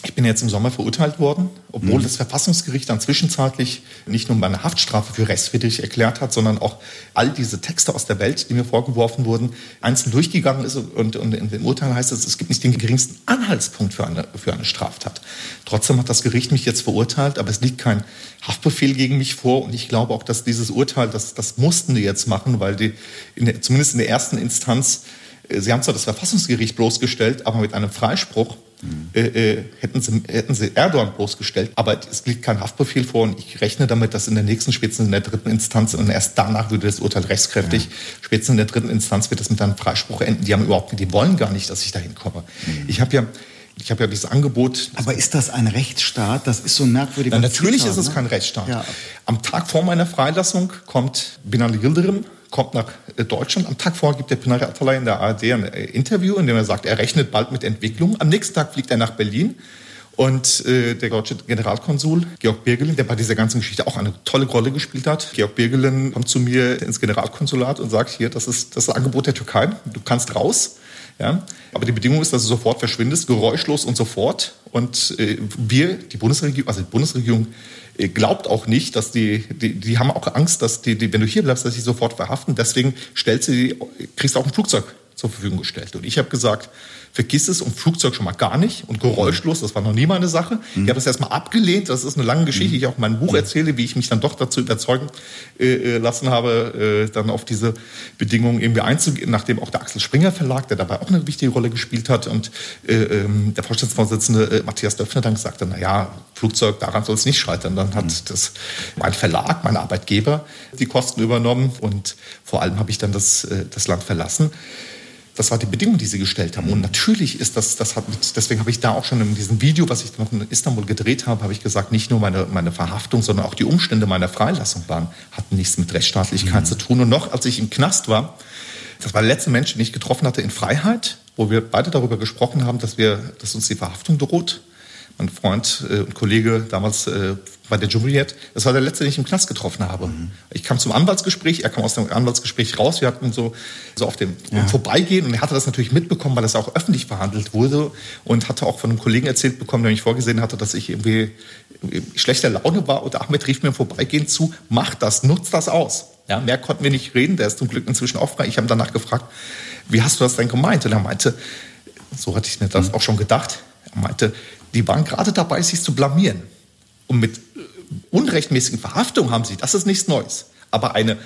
ich bin jetzt im Sommer verurteilt worden, obwohl mhm. das Verfassungsgericht dann zwischenzeitlich nicht nur meine Haftstrafe für rechtswidrig erklärt hat, sondern auch all diese Texte aus der Welt, die mir vorgeworfen wurden, einzeln durchgegangen ist. Und, und in dem Urteil heißt es, es gibt nicht den geringsten Anhaltspunkt für eine, für eine Straftat. Trotzdem hat das Gericht mich jetzt verurteilt, aber es liegt kein Haftbefehl gegen mich vor. Und ich glaube auch, dass dieses Urteil, das, das mussten die jetzt machen, weil die in der, zumindest in der ersten Instanz, äh, sie haben zwar das Verfassungsgericht bloßgestellt, aber mit einem Freispruch äh, äh, hätten, sie, hätten sie Erdogan bloßgestellt. Aber es liegt kein Haftbefehl vor und ich rechne damit, dass in der nächsten, spätestens in der dritten Instanz, und erst danach würde das Urteil rechtskräftig, ja. spätestens in der dritten Instanz wird das mit einem Freispruch enden. Die haben überhaupt, die wollen gar nicht, dass ich dahin komme. Mhm. Ich habe ja ich habe ja dieses Angebot. Aber ist das ein Rechtsstaat? Das ist so merkwürdig. Na, natürlich Zitat, ist es ne? kein Rechtsstaat. Ja. Am Tag vor meiner Freilassung kommt Binali Yildirim, kommt nach äh, Deutschland. Am Tag vorher gibt der Pinari Atalay in der ARD ein äh, Interview, in dem er sagt, er rechnet bald mit Entwicklung. Am nächsten Tag fliegt er nach Berlin. Und äh, der deutsche Generalkonsul Georg Birgelin, der bei dieser ganzen Geschichte auch eine tolle Rolle gespielt hat. Georg Birgelin kommt zu mir ins Generalkonsulat und sagt, hier, das ist das Angebot der Türkei, du kannst raus. Ja? Aber die Bedingung ist, dass du sofort verschwindest, geräuschlos und sofort. Und äh, wir, die Bundesregierung, also die Bundesregierung glaubt auch nicht, dass die, die, die haben auch Angst, dass die, die, wenn du hier bleibst, dass sie sofort verhaften. Deswegen stellst du die, kriegst du auch ein Flugzeug zur Verfügung gestellt. Und ich habe gesagt, vergiss es und Flugzeug schon mal gar nicht und geräuschlos, das war noch nie meine Sache. Mhm. Ich habe das erstmal abgelehnt, das ist eine lange Geschichte, mhm. ich auch in meinem Buch erzähle, wie ich mich dann doch dazu überzeugen äh, äh, lassen habe, äh, dann auf diese Bedingungen irgendwie einzugehen, nachdem auch der Axel Springer Verlag, der dabei auch eine wichtige Rolle gespielt hat und äh, ähm, der Vorstandsvorsitzende äh, Matthias Döpfner dann gesagt hat, na ja, Flugzeug, daran soll es nicht scheitern. Dann hat mhm. das mein Verlag, mein Arbeitgeber die Kosten übernommen und vor allem habe ich dann das, äh, das Land verlassen. Das war die Bedingung, die sie gestellt haben. Und natürlich ist das, das hat deswegen habe ich da auch schon in diesem Video, was ich noch in Istanbul gedreht habe, habe ich gesagt, nicht nur meine, meine Verhaftung, sondern auch die Umstände meiner Freilassung waren, hatten nichts mit Rechtsstaatlichkeit mhm. zu tun. Und noch, als ich im Knast war, das war der letzte Mensch, den ich getroffen hatte in Freiheit, wo wir beide darüber gesprochen haben, dass wir, dass uns die Verhaftung droht mein Freund äh, und Kollege damals äh, bei der Jumriet, das war der letzte, den ich im Knast getroffen habe. Mhm. Ich kam zum Anwaltsgespräch, er kam aus dem Anwaltsgespräch raus, wir hatten so, so auf dem ja. Vorbeigehen und er hatte das natürlich mitbekommen, weil das auch öffentlich verhandelt wurde und hatte auch von einem Kollegen erzählt bekommen, der mich vorgesehen hatte, dass ich irgendwie schlechter Laune war und Ahmed rief mir im Vorbeigehen zu, mach das, nutz das aus. Ja, mehr konnten wir nicht reden, der ist zum Glück inzwischen frei. Ich habe danach gefragt, wie hast du das denn gemeint? Und er meinte, so hatte ich mir das mhm. auch schon gedacht, er meinte, die waren gerade dabei, sich zu blamieren. Und mit äh, unrechtmäßigen Verhaftungen haben sie, das ist nichts Neues. Aber eine,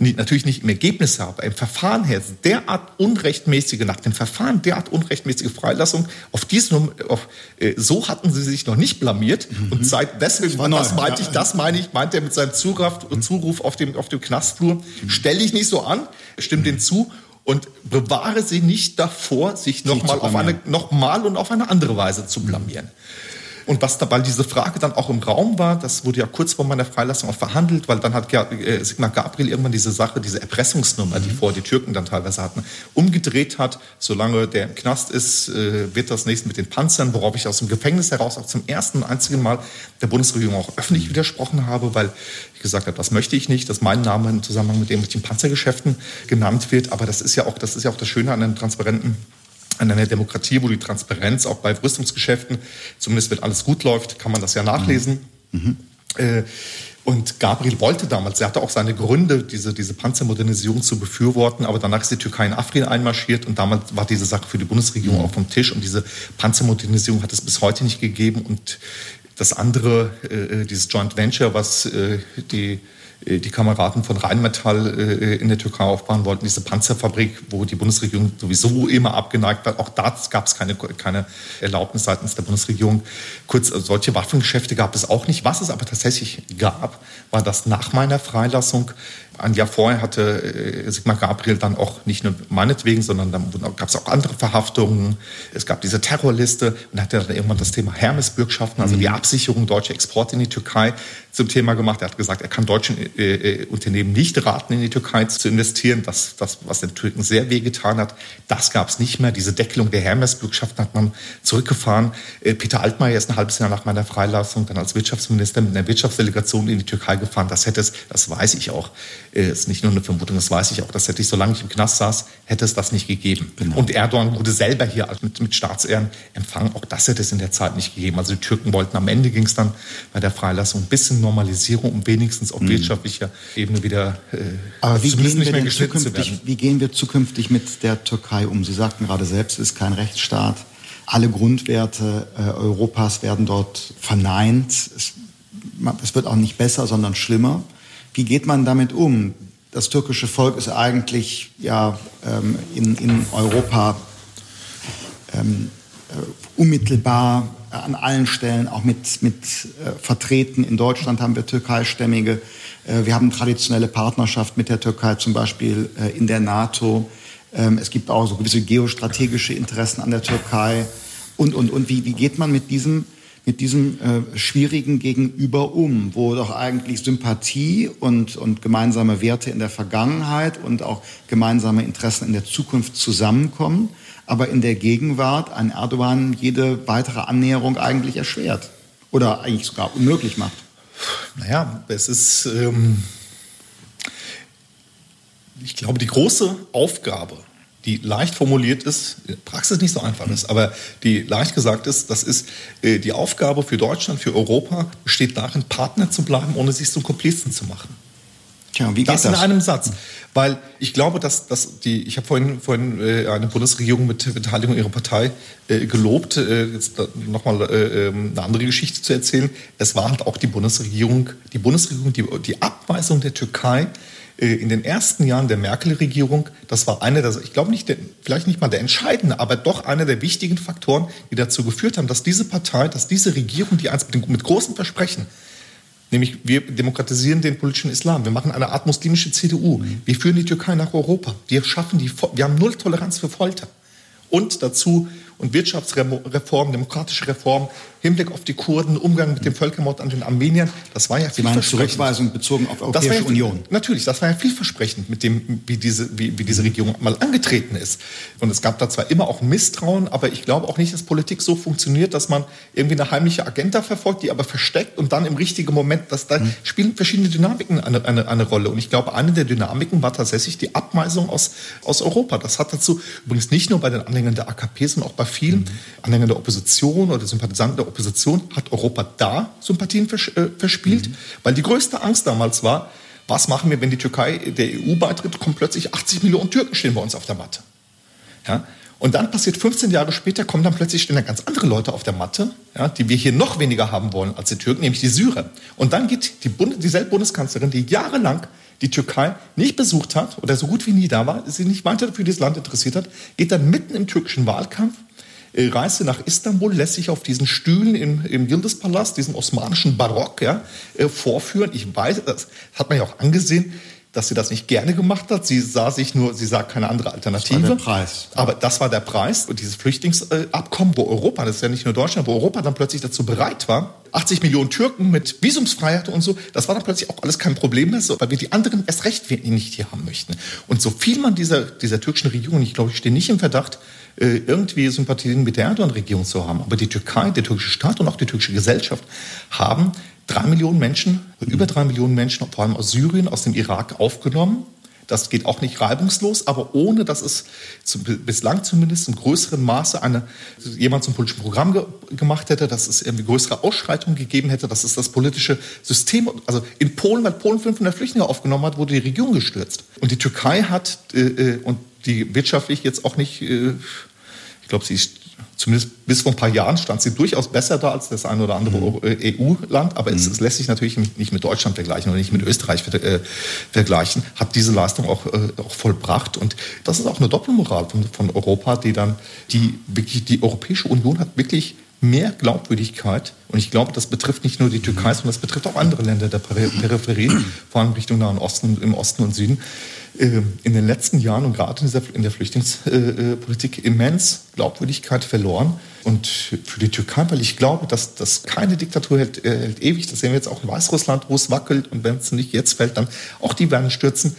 natürlich nicht im Ergebnis aber im Verfahren her, derart unrechtmäßige, nach dem Verfahren derart unrechtmäßige Freilassung, auf diesem, auf, äh, so hatten sie sich noch nicht blamiert. Mhm. Und seit deswegen, war das meinte ich, das meine ich, meint er mit seinem Zuruf, mhm. Zuruf auf dem, auf dem Knastflur, mhm. stelle ich nicht so an, stimme mhm. den zu und bewahre sie nicht davor, sich nochmal auf eine, nochmal und auf eine andere Weise zu blamieren. Und was dabei diese Frage dann auch im Raum war, das wurde ja kurz vor meiner Freilassung auch verhandelt, weil dann hat äh, Sigmar Gabriel irgendwann diese Sache, diese Erpressungsnummer, die mhm. vorher die Türken dann teilweise hatten, umgedreht hat. Solange der im Knast ist, äh, wird das nächste mit den Panzern, worauf ich aus dem Gefängnis heraus auch zum ersten und einzigen Mal der Bundesregierung auch öffentlich widersprochen habe, weil ich gesagt habe, das möchte ich nicht, dass mein Name im Zusammenhang mit irgendwelchen Panzergeschäften genannt wird. Aber das ist ja auch das, ist ja auch das Schöne an einem transparenten an einer Demokratie, wo die Transparenz auch bei Rüstungsgeschäften, zumindest wenn alles gut läuft, kann man das ja nachlesen. Mhm. Äh, und Gabriel wollte damals, er hatte auch seine Gründe, diese, diese Panzermodernisierung zu befürworten, aber danach ist die Türkei in Afrin einmarschiert und damals war diese Sache für die Bundesregierung mhm. auch vom Tisch und diese Panzermodernisierung hat es bis heute nicht gegeben und das andere, äh, äh dieses Joint Venture, was äh, die die Kameraden von Rheinmetall äh, in der Türkei aufbauen wollten, diese Panzerfabrik, wo die Bundesregierung sowieso immer abgeneigt war. Auch da gab es keine, keine Erlaubnis seitens der Bundesregierung. Kurz, solche Waffengeschäfte gab es auch nicht. Was es aber tatsächlich gab, war, dass nach meiner Freilassung ein Jahr vorher hatte äh, Sigmar Gabriel dann auch nicht nur meinetwegen, sondern dann gab es auch andere Verhaftungen. Es gab diese Terrorliste und hat dann irgendwann das Thema Hermes-Bürgschaften, also die mhm. Absicherung deutscher Exporte in die Türkei zum Thema gemacht. Er hat gesagt, er kann deutschen äh, äh, Unternehmen nicht raten, in die Türkei zu investieren. Das, das was den Türken sehr wehgetan hat, das gab es nicht mehr. Diese Deckelung der Hermes-Bürgschaften hat man zurückgefahren. Äh, Peter Altmaier ist ein halbes Jahr nach meiner Freilassung dann als Wirtschaftsminister mit einer Wirtschaftsdelegation in die Türkei gefahren. Das hätte es, das weiß ich auch, äh, ist nicht nur eine Vermutung, das weiß ich auch, dass hätte ich, solange ich im Knast saß, hätte es das nicht gegeben. Genau. Und Erdogan wurde selber hier mit, mit Staatsehren empfangen. Auch das hätte es in der Zeit nicht gegeben. Also die Türken wollten am Ende ging es dann bei der Freilassung ein bisschen Normalisierung, um wenigstens auf mhm. wirtschaftlicher Ebene wieder äh, Aber wie gehen, wir denn zukünftig, wie gehen wir zukünftig mit der Türkei um? Sie sagten gerade selbst, es ist kein Rechtsstaat. Alle Grundwerte äh, Europas werden dort verneint. Es, es wird auch nicht besser, sondern schlimmer. Wie geht man damit um? Das türkische Volk ist eigentlich ja ähm, in, in Europa ähm, äh, unmittelbar an allen Stellen auch mit, mit äh, vertreten. In Deutschland haben wir Türkeistämmige. Äh, wir haben traditionelle Partnerschaft mit der Türkei, zum Beispiel äh, in der NATO. Ähm, es gibt auch so gewisse geostrategische Interessen an der Türkei. Und, und, und wie, wie geht man mit diesem mit diesem äh, schwierigen Gegenüber um, wo doch eigentlich Sympathie und, und gemeinsame Werte in der Vergangenheit und auch gemeinsame Interessen in der Zukunft zusammenkommen, aber in der Gegenwart ein Erdogan jede weitere Annäherung eigentlich erschwert oder eigentlich sogar unmöglich macht. Naja, es ist, ähm, ich glaube, die große Aufgabe die leicht formuliert ist, Praxis nicht so einfach ist, aber die leicht gesagt ist, das ist äh, die Aufgabe für Deutschland, für Europa, besteht darin, Partner zu bleiben, ohne sich zum Komplizen zu machen. Tja, wie geht das, das in einem Satz. Weil ich glaube, dass, dass die, ich habe vorhin, vorhin äh, eine Bundesregierung mit Beteiligung ihrer Partei äh, gelobt, äh, jetzt nochmal äh, ähm, eine andere Geschichte zu erzählen. Es war halt auch die Bundesregierung, die Bundesregierung, die, die Abweisung der Türkei in den ersten Jahren der Merkel-Regierung, das war einer der, ich glaube nicht, der, vielleicht nicht mal der entscheidende, aber doch einer der wichtigen Faktoren, die dazu geführt haben, dass diese Partei, dass diese Regierung, die eins mit, mit großen Versprechen, nämlich wir demokratisieren den politischen Islam, wir machen eine Art muslimische CDU, mhm. wir führen die Türkei nach Europa, wir schaffen die, wir haben null Toleranz für Folter und dazu und Wirtschaftsreform, demokratische Reform, Hinblick auf die Kurden, Umgang mit dem Völkermord an den Armeniern, das war ja vielversprechend. Sie Zurückweisung bezogen auf Europäische ja, Union? Natürlich, das war ja vielversprechend mit dem, wie diese, wie, wie diese Regierung mal angetreten ist. Und es gab da zwar immer auch Misstrauen, aber ich glaube auch nicht, dass Politik so funktioniert, dass man irgendwie eine heimliche Agenda verfolgt, die aber versteckt und dann im richtigen Moment, dass da mhm. spielen verschiedene Dynamiken eine, eine, eine Rolle. Und ich glaube, eine der Dynamiken war tatsächlich die Abweisung aus, aus Europa. Das hat dazu übrigens nicht nur bei den Anhängern der AKP, sondern auch bei vielen mhm. Anhängern der Opposition oder Sympathisanten der Opposition hat Europa da Sympathien vers äh, verspielt, mhm. weil die größte Angst damals war, was machen wir, wenn die Türkei der EU beitritt, kommen plötzlich 80 Millionen Türken stehen bei uns auf der Matte. Ja? Und dann passiert 15 Jahre später, kommen dann plötzlich stehen da ganz andere Leute auf der Matte, ja, die wir hier noch weniger haben wollen als die Türken, nämlich die Syrer. Und dann geht die Bund dieselbe Bundeskanzlerin, die jahrelang die Türkei nicht besucht hat oder so gut wie nie da war, sie nicht weiter für dieses Land interessiert hat, geht dann mitten im türkischen Wahlkampf reiste nach Istanbul, lässt sich auf diesen Stühlen im, im Yildiz-Palast, diesem osmanischen Barock, ja, äh, vorführen. Ich weiß, das hat man ja auch angesehen, dass sie das nicht gerne gemacht hat. Sie sah sich nur, sie sah keine andere Alternative. Das war der Preis. Aber das war der Preis. Und dieses Flüchtlingsabkommen, wo Europa, das ist ja nicht nur Deutschland, wo Europa dann plötzlich dazu bereit war, 80 Millionen Türken mit Visumsfreiheit und so, das war dann plötzlich auch alles kein Problem mehr, weil wir die anderen erst recht nicht hier haben möchten. Und so viel man dieser, dieser türkischen Regierung, ich glaube, ich stehe nicht im Verdacht, äh, irgendwie Sympathien mit der Erdogan-Regierung zu haben. Aber die Türkei, der türkische Staat und auch die türkische Gesellschaft haben drei Millionen Menschen, über drei Millionen Menschen, vor allem aus Syrien, aus dem Irak aufgenommen. Das geht auch nicht reibungslos, aber ohne, dass es zu, bislang zumindest in größerem Maße eine, jemand zum politischen Programm ge, gemacht hätte, dass es irgendwie größere Ausschreitungen gegeben hätte, dass es das politische System, also in Polen, weil Polen 500 Flüchtlinge aufgenommen hat, wurde die Regierung gestürzt. Und die Türkei hat, äh, äh und die wirtschaftlich jetzt auch nicht, äh, ich glaube, sie ist zumindest bis vor ein paar Jahren stand sie durchaus besser da als das eine oder andere mhm. EU-Land, aber mhm. es, es, lässt sich natürlich nicht mit Deutschland vergleichen oder nicht mit Österreich äh, vergleichen, hat diese Leistung auch, äh, auch vollbracht. Und das ist auch eine Doppelmoral von, von Europa, die dann die wirklich, die Europäische Union hat wirklich mehr Glaubwürdigkeit. Und ich glaube, das betrifft nicht nur die Türkei, sondern das betrifft auch andere Länder der Peripherie, vor allem Richtung Nahen Osten, im Osten und Süden. Ähm, in den letzten Jahren und gerade in der Flüchtlingspolitik immens Glaubwürdigkeit verloren. Und für die Türkei, weil ich glaube, dass, dass keine Diktatur hält, äh, hält ewig. Das sehen wir jetzt auch in Weißrussland, wo es wackelt. Und wenn es nicht jetzt fällt, dann auch die werden stürzen.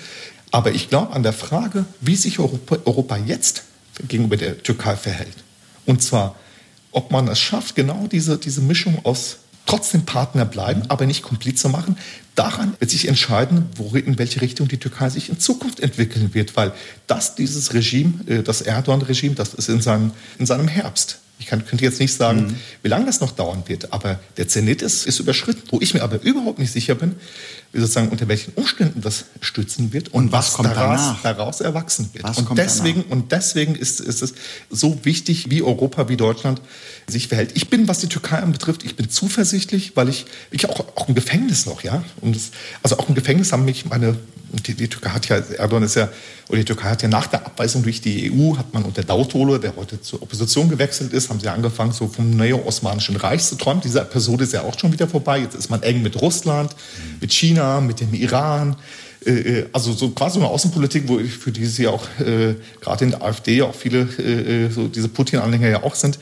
Aber ich glaube an der Frage, wie sich Europa, Europa jetzt gegenüber der Türkei verhält. Und zwar, ob man es schafft, genau diese, diese Mischung aus trotzdem Partner bleiben, aber nicht Komplize machen. Daran wird sich entscheiden, wo, in welche Richtung die Türkei sich in Zukunft entwickeln wird, weil das dieses Regime, äh, das Erdogan-Regime, das ist in seinem, in seinem Herbst. Ich kann, könnte jetzt nicht sagen, mhm. wie lange das noch dauern wird, aber der Zenit ist, ist überschritten. Wo ich mir aber überhaupt nicht sicher bin, wie sozusagen unter welchen Umständen das stützen wird und, und was, was daraus, daraus, erwachsen wird. Was und, deswegen, und deswegen ist, ist es so wichtig, wie Europa, wie Deutschland sich verhält. Ich bin, was die Türkei anbetrifft, ich bin zuversichtlich, weil ich, ich auch, auch im Gefängnis noch, ja. Das, also auch im Gefängnis haben mich meine die, die, Türkei hat ja, Erdogan ist ja, oder die Türkei hat ja nach der Abweisung durch die EU, hat man unter Dautolo, der heute zur Opposition gewechselt ist, haben sie angefangen, so vom neo-osmanischen Reich zu träumen. Diese Episode ist ja auch schon wieder vorbei. Jetzt ist man eng mit Russland, mit China, mit dem Iran. Äh, äh, also so quasi eine Außenpolitik, wo für die sie auch äh, gerade in der AfD auch viele äh, äh, so diese Putin-Anhänger ja auch sind.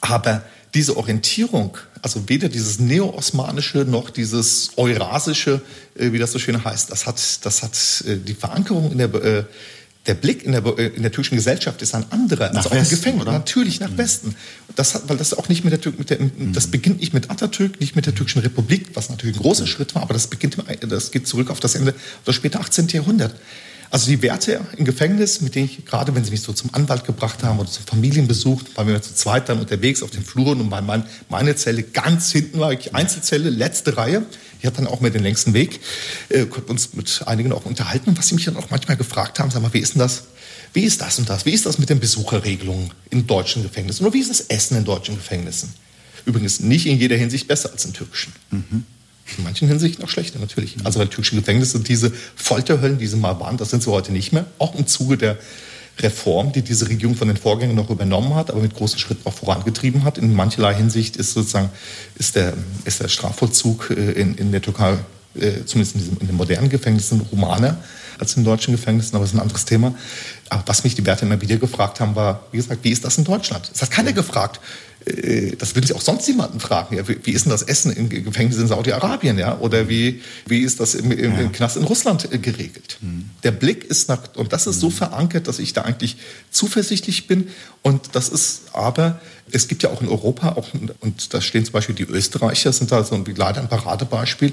Aber diese Orientierung, also weder dieses neo-osmanische noch dieses eurasische, äh, wie das so schön heißt, das hat, das hat äh, die Verankerung in der, äh, der Blick in der, in der türkischen Gesellschaft ist ein anderer. Nach also Westen, Gefängnis, oder? natürlich nach mhm. Westen. Das hat, weil das auch nicht mit der, mit der mhm. das beginnt nicht mit Atatürk, nicht mit der türkischen Republik, was natürlich ein großer Schritt war, aber das beginnt, das geht zurück auf das Ende, das späte 18. Jahrhundert. Also die Werte im Gefängnis, mit denen ich gerade, wenn sie mich so zum Anwalt gebracht haben oder zum Familienbesuch, waren wir zu zweit dann unterwegs auf den Fluren und mein, meine Zelle ganz hinten war ich Einzelzelle, letzte Reihe. Die hat dann auch mehr den längsten Weg. Äh, konnten uns mit einigen auch unterhalten. Was sie mich dann auch manchmal gefragt haben, sag mal, wie ist denn das? Wie ist das und das? Wie ist das mit den Besucherregelungen in deutschen Gefängnissen? Oder wie ist das Essen in deutschen Gefängnissen? Übrigens nicht in jeder Hinsicht besser als in türkischen. Mhm. In manchen Hinsichten auch schlechter, natürlich. Also bei türkischen Gefängnissen, diese Folterhöllen, die sie mal waren, das sind sie heute nicht mehr. Auch im Zuge der Reform, die diese Regierung von den Vorgängern noch übernommen hat, aber mit großen Schritten auch vorangetrieben hat. In mancherlei Hinsicht ist sozusagen ist der, ist der Strafvollzug äh, in, in der Türkei, äh, zumindest in, diesem, in den modernen Gefängnissen, humaner als in deutschen Gefängnissen, aber das ist ein anderes Thema. Aber was mich die Werte immer wieder gefragt haben, war, wie gesagt, wie ist das in Deutschland? Es hat keiner gefragt, das will ich auch sonst niemanden fragen. Ja, wie, ist denn das Essen im Gefängnis in Saudi-Arabien? Ja? Oder wie, wie ist das im, im, im Knast in Russland äh, geregelt? Mhm. Der Blick ist nach, und das ist so mhm. verankert, dass ich da eigentlich zuversichtlich bin. Und das ist aber, es gibt ja auch in Europa, auch, und da stehen zum Beispiel die Österreicher, sind da so leider ein Paradebeispiel,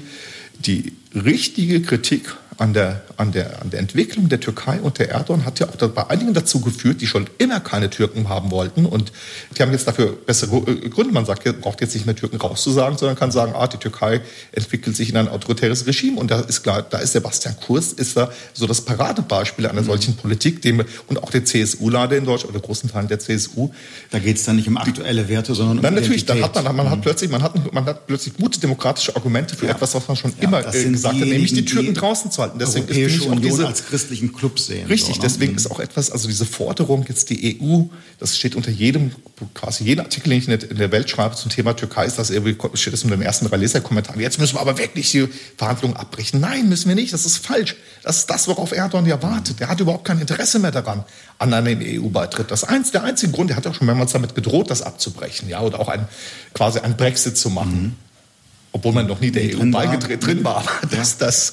die richtige Kritik an der, an, der, an der Entwicklung der Türkei und der Erdogan hat ja auch bei einigen dazu geführt, die schon immer keine Türken haben wollten. Und die haben jetzt dafür bessere äh, Gründe. Man sagt, braucht jetzt nicht mehr Türken rauszusagen, sondern kann sagen, ah, die Türkei entwickelt sich in ein autoritäres Regime. Und da ist klar, da ist Sebastian Kurz, ist da so das Paradebeispiel einer mhm. solchen Politik, dem, und auch der CSU leider in Deutschland oder großen Teilen der CSU. Da geht es dann nicht um aktuelle Werte, sondern um Nein, natürlich, dann hat man, man mhm. hat plötzlich, man hat, man hat plötzlich gute demokratische Argumente für ja. etwas, was man schon ja, immer äh, gesagt hat, nämlich die Türken draußen zu halten. Deswegen Europäische ist Union diese, als christlichen Club sehen. Richtig, so, ne? deswegen mhm. ist auch etwas, also diese Forderung jetzt die EU, das steht unter jedem, quasi jeden Artikel, den ich in der, Welt schreibe zum Thema Türkei, ist das irgendwie, steht das in den ersten drei Leserkommentaren. Jetzt müssen wir aber wirklich die Verhandlungen abbrechen. Nein, müssen wir nicht. Das ist falsch. Das ist das, worauf Erdogan ja wartet. Der hat überhaupt kein Interesse mehr daran, an einem EU-Beitritt. Das eins, der einzige Grund, der hat auch schon mehrmals damit gedroht, das abzubrechen, ja, oder auch ein, quasi ein Brexit zu machen. Mhm obwohl man noch nie der EU beigetreten drin war. Das, das,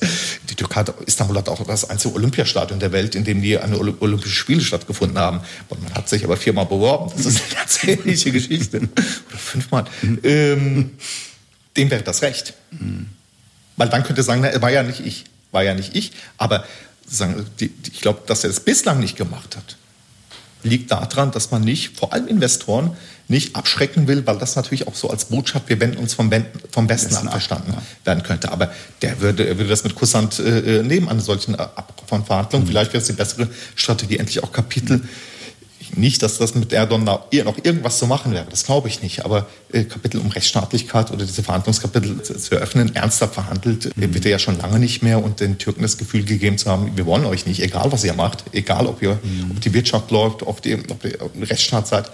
die Türkei, Istanbul hat auch das einzige Olympiastadion der Welt, in dem die eine Olympische Spiele stattgefunden haben. Und man hat sich aber viermal beworben. Das ist eine ganz ähnliche Geschichte. Oder fünfmal. Mhm. Ähm, dem wäre das recht. Mhm. Weil dann könnte er sagen, na, war ja nicht ich. War ja nicht ich. Aber sagen, die, die, ich glaube, dass er es bislang nicht gemacht hat, liegt daran, dass man nicht, vor allem Investoren, nicht abschrecken will, weil das natürlich auch so als Botschaft, wir wenden uns vom, vom Besten ab verstanden ja. werden könnte. Aber der würde, würde das mit Kussant äh, nehmen an solchen von Verhandlungen. Mhm. Vielleicht wäre es die bessere Strategie, endlich auch Kapitel. Mhm. Nicht, dass das mit Erdogan noch irgendwas zu machen wäre, das glaube ich nicht. Aber äh, Kapitel um Rechtsstaatlichkeit oder diese Verhandlungskapitel zu, eröffnen, ernsthaft verhandelt, mhm. wird er ja schon lange nicht mehr und den Türken das Gefühl gegeben zu haben, wir wollen euch nicht, egal was ihr macht, egal ob ihr, mhm. ob die Wirtschaft läuft, ob, die, ob ihr Rechtsstaat seid,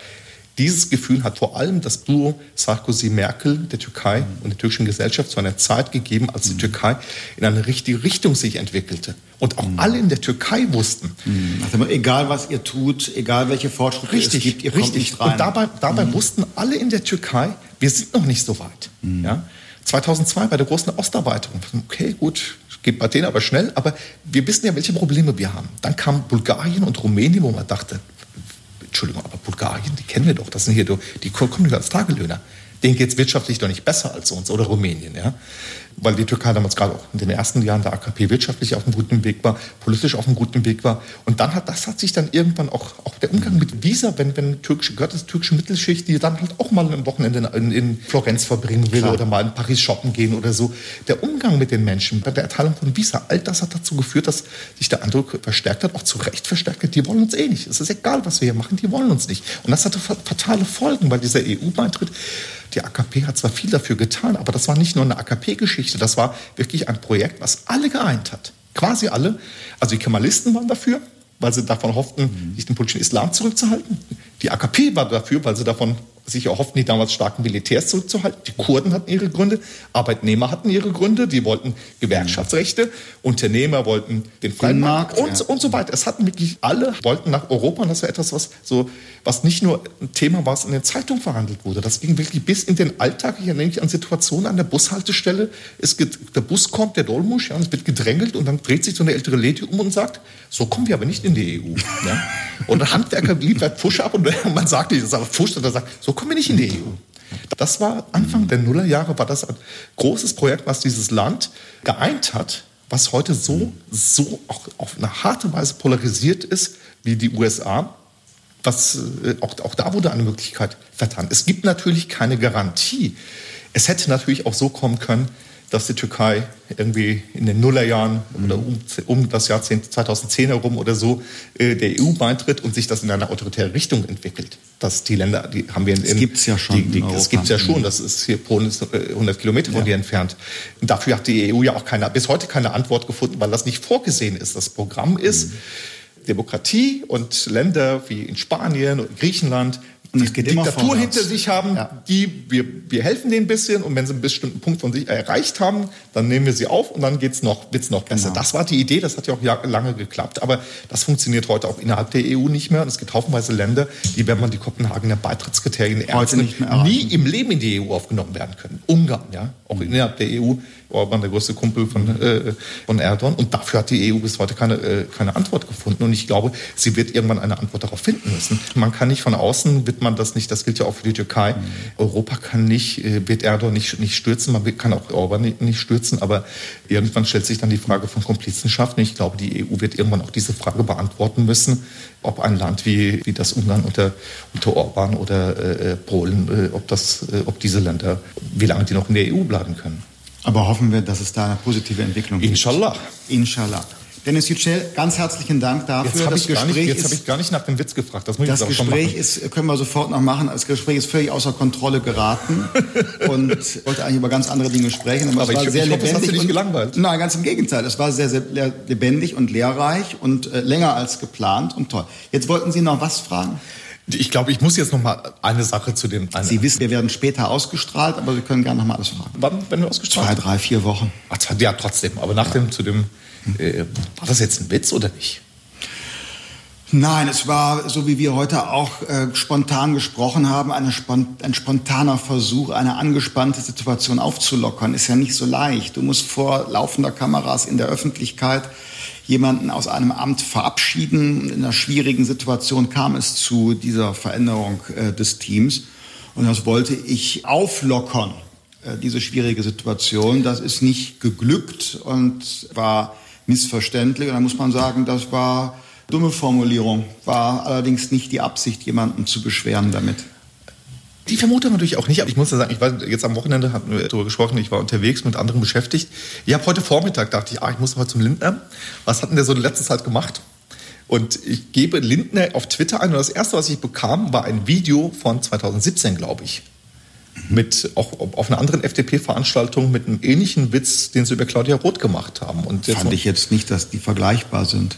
dieses Gefühl hat vor allem das Duo Sarkozy-Merkel der Türkei mhm. und der türkischen Gesellschaft zu einer Zeit gegeben, als die mhm. Türkei in eine richtige Richtung sich entwickelte. Und auch mhm. alle in der Türkei wussten. Also egal was ihr tut, egal welche Fortschritte richtig, es gibt, ihr kommt richtig. nicht rein. Und dabei, dabei mhm. wussten alle in der Türkei, wir sind noch nicht so weit. Mhm. Ja? 2002 bei der großen Osterweiterung. Okay, gut, geht bei denen aber schnell, aber wir wissen ja, welche Probleme wir haben. Dann kam Bulgarien und Rumänien, wo man dachte, Entschuldigung, aber Bulgarien, die kennen wir doch, das sind hier, die kommen nicht als Tagelöhner. denen geht es wirtschaftlich doch nicht besser als uns oder Rumänien. Ja? Weil die Türkei damals gerade auch in den ersten Jahren der AKP wirtschaftlich auf einem guten Weg war, politisch auf einem guten Weg war. Und dann hat das hat sich dann irgendwann auch, auch der Umgang mit Visa, wenn, wenn türkische, gehört das türkische Mittelschicht, die dann halt auch mal ein Wochenende in, in Florenz verbringen will Klar. oder mal in Paris shoppen gehen oder so. Der Umgang mit den Menschen bei der Erteilung von Visa, all das hat dazu geführt, dass sich der Eindruck verstärkt hat, auch zu Recht verstärkt hat, die wollen uns eh nicht. Es ist egal, was wir hier machen, die wollen uns nicht. Und das hatte fatale Folgen, weil dieser EU-Beitritt die AKP hat zwar viel dafür getan, aber das war nicht nur eine AKP-Geschichte, das war wirklich ein Projekt, was alle geeint hat. Quasi alle. Also die Kemalisten waren dafür, weil sie davon hofften, mhm. sich den politischen Islam zurückzuhalten. Die AKP war dafür, weil sie davon sich erhofften, die damals starken Militärs zurückzuhalten. Die Kurden hatten ihre Gründe, Arbeitnehmer hatten ihre Gründe, die wollten Gewerkschaftsrechte, Unternehmer wollten den freien Markt und, ja. und so weiter. Es hatten wirklich alle, wollten nach Europa und das war etwas, was, so, was nicht nur ein Thema war, was in den Zeitungen verhandelt wurde. Das ging wirklich bis in den Alltag. Ich erinnere mich an Situationen an der Bushaltestelle. Es geht, der Bus kommt, der Dolmusch, ja, und es wird gedrängelt und dann dreht sich so eine ältere Lady um und sagt, so kommen wir aber nicht in die EU. Ja? *laughs* Und der Handwerker liefert Pfusch ab und *laughs* man sagt nicht, das ist aber Pfusch, und er sagt, so kommen wir nicht in die EU. Das war Anfang der Nullerjahre, war das ein großes Projekt, was dieses Land geeint hat, was heute so, so auch auf eine harte Weise polarisiert ist wie die USA. Was, äh, auch, auch da wurde eine Möglichkeit vertan. Es gibt natürlich keine Garantie. Es hätte natürlich auch so kommen können, dass die Türkei irgendwie in den Nullerjahren mhm. oder um, um, das Jahrzehnt 2010 herum oder so äh, der EU beitritt und sich das in eine autoritäre Richtung entwickelt. Dass die Länder, die haben wir in, das gibt's ja schon. Die, die, das gibt's ja schon. Das ist hier Polen ist 100 äh, Kilometer von ja. dir entfernt. Und dafür hat die EU ja auch keine, bis heute keine Antwort gefunden, weil das nicht vorgesehen ist. Das Programm ist mhm. Demokratie und Länder wie in Spanien und Griechenland die Diktatur hinter sich haben, ja. die wir, wir helfen denen ein bisschen und wenn sie einen bestimmten Punkt von sich erreicht haben, dann nehmen wir sie auf und dann geht's noch, wird's noch besser. Genau. Das war die Idee, das hat ja auch lange geklappt, aber das funktioniert heute auch innerhalb der EU nicht mehr und es gibt haufenweise Länder, die, wenn man die Kopenhagener Beitrittskriterien ernst nimmt, nie im Leben in die EU aufgenommen werden können. Ungarn, ja, auch innerhalb der EU Orban der größte Kumpel von, äh, von Erdogan. Und dafür hat die EU bis heute keine, äh, keine Antwort gefunden. Und ich glaube, sie wird irgendwann eine Antwort darauf finden müssen. Man kann nicht von außen, wird man das nicht, das gilt ja auch für die Türkei. Mhm. Europa kann nicht, äh, wird Erdogan nicht, nicht stürzen, man kann auch Orban nicht, nicht stürzen. Aber irgendwann stellt sich dann die Frage von Komplizenschaft. Und ich glaube, die EU wird irgendwann auch diese Frage beantworten müssen, ob ein Land wie, wie das Ungarn unter, unter Orban oder äh, äh Polen, äh, ob, das, äh, ob diese Länder, wie lange die noch in der EU bleiben können. Aber hoffen wir, dass es da eine positive Entwicklung gibt. Inshallah. Inshallah. Dennis Yücel, ganz herzlichen Dank dafür. Jetzt habe ich, hab ich, gar nicht nach dem Witz gefragt. Das, muss das ich Gespräch ist, können wir sofort noch machen. Das Gespräch ist völlig außer Kontrolle geraten *laughs* und wollte eigentlich über ganz andere Dinge sprechen. Aber, aber es war ich, sehr ich lebendig. Hoffe, das hat dich nicht gelangweilt. Nein, ganz im Gegenteil. Es war sehr, sehr lebendig und lehrreich und äh, länger als geplant und toll. Jetzt wollten Sie noch was fragen? Ich glaube, ich muss jetzt noch mal eine Sache zu dem. Sie wissen, wir werden später ausgestrahlt, aber Sie können gerne noch mal alles fragen. Wann werden wir ausgestrahlt? Zwei, drei, vier Wochen. Ach, ja, trotzdem. Aber nach dem zu dem, äh, war das jetzt ein Witz oder nicht? Nein, es war, so wie wir heute auch äh, spontan gesprochen haben, spont ein spontaner Versuch, eine angespannte Situation aufzulockern. Ist ja nicht so leicht. Du musst vor laufender Kameras in der Öffentlichkeit jemanden aus einem Amt verabschieden. In einer schwierigen Situation kam es zu dieser Veränderung äh, des Teams. Und das wollte ich auflockern, äh, diese schwierige Situation. Das ist nicht geglückt und war missverständlich. Und da muss man sagen, das war dumme Formulierung, war allerdings nicht die Absicht, jemanden zu beschweren damit. Die Vermutung natürlich auch nicht, aber ich muss ja sagen, ich war jetzt am Wochenende, hatten wir darüber gesprochen, ich war unterwegs mit anderen beschäftigt. Ich habe heute Vormittag dachte ich, ah, ich muss heute zum Lindner. Was hat denn der so in letzter Zeit gemacht? Und ich gebe Lindner auf Twitter ein und das erste, was ich bekam, war ein Video von 2017, glaube ich. Mit auch auf einer anderen FDP-Veranstaltung mit einem ähnlichen Witz, den sie über Claudia Roth gemacht haben. Und Fand ich jetzt nicht, dass die vergleichbar sind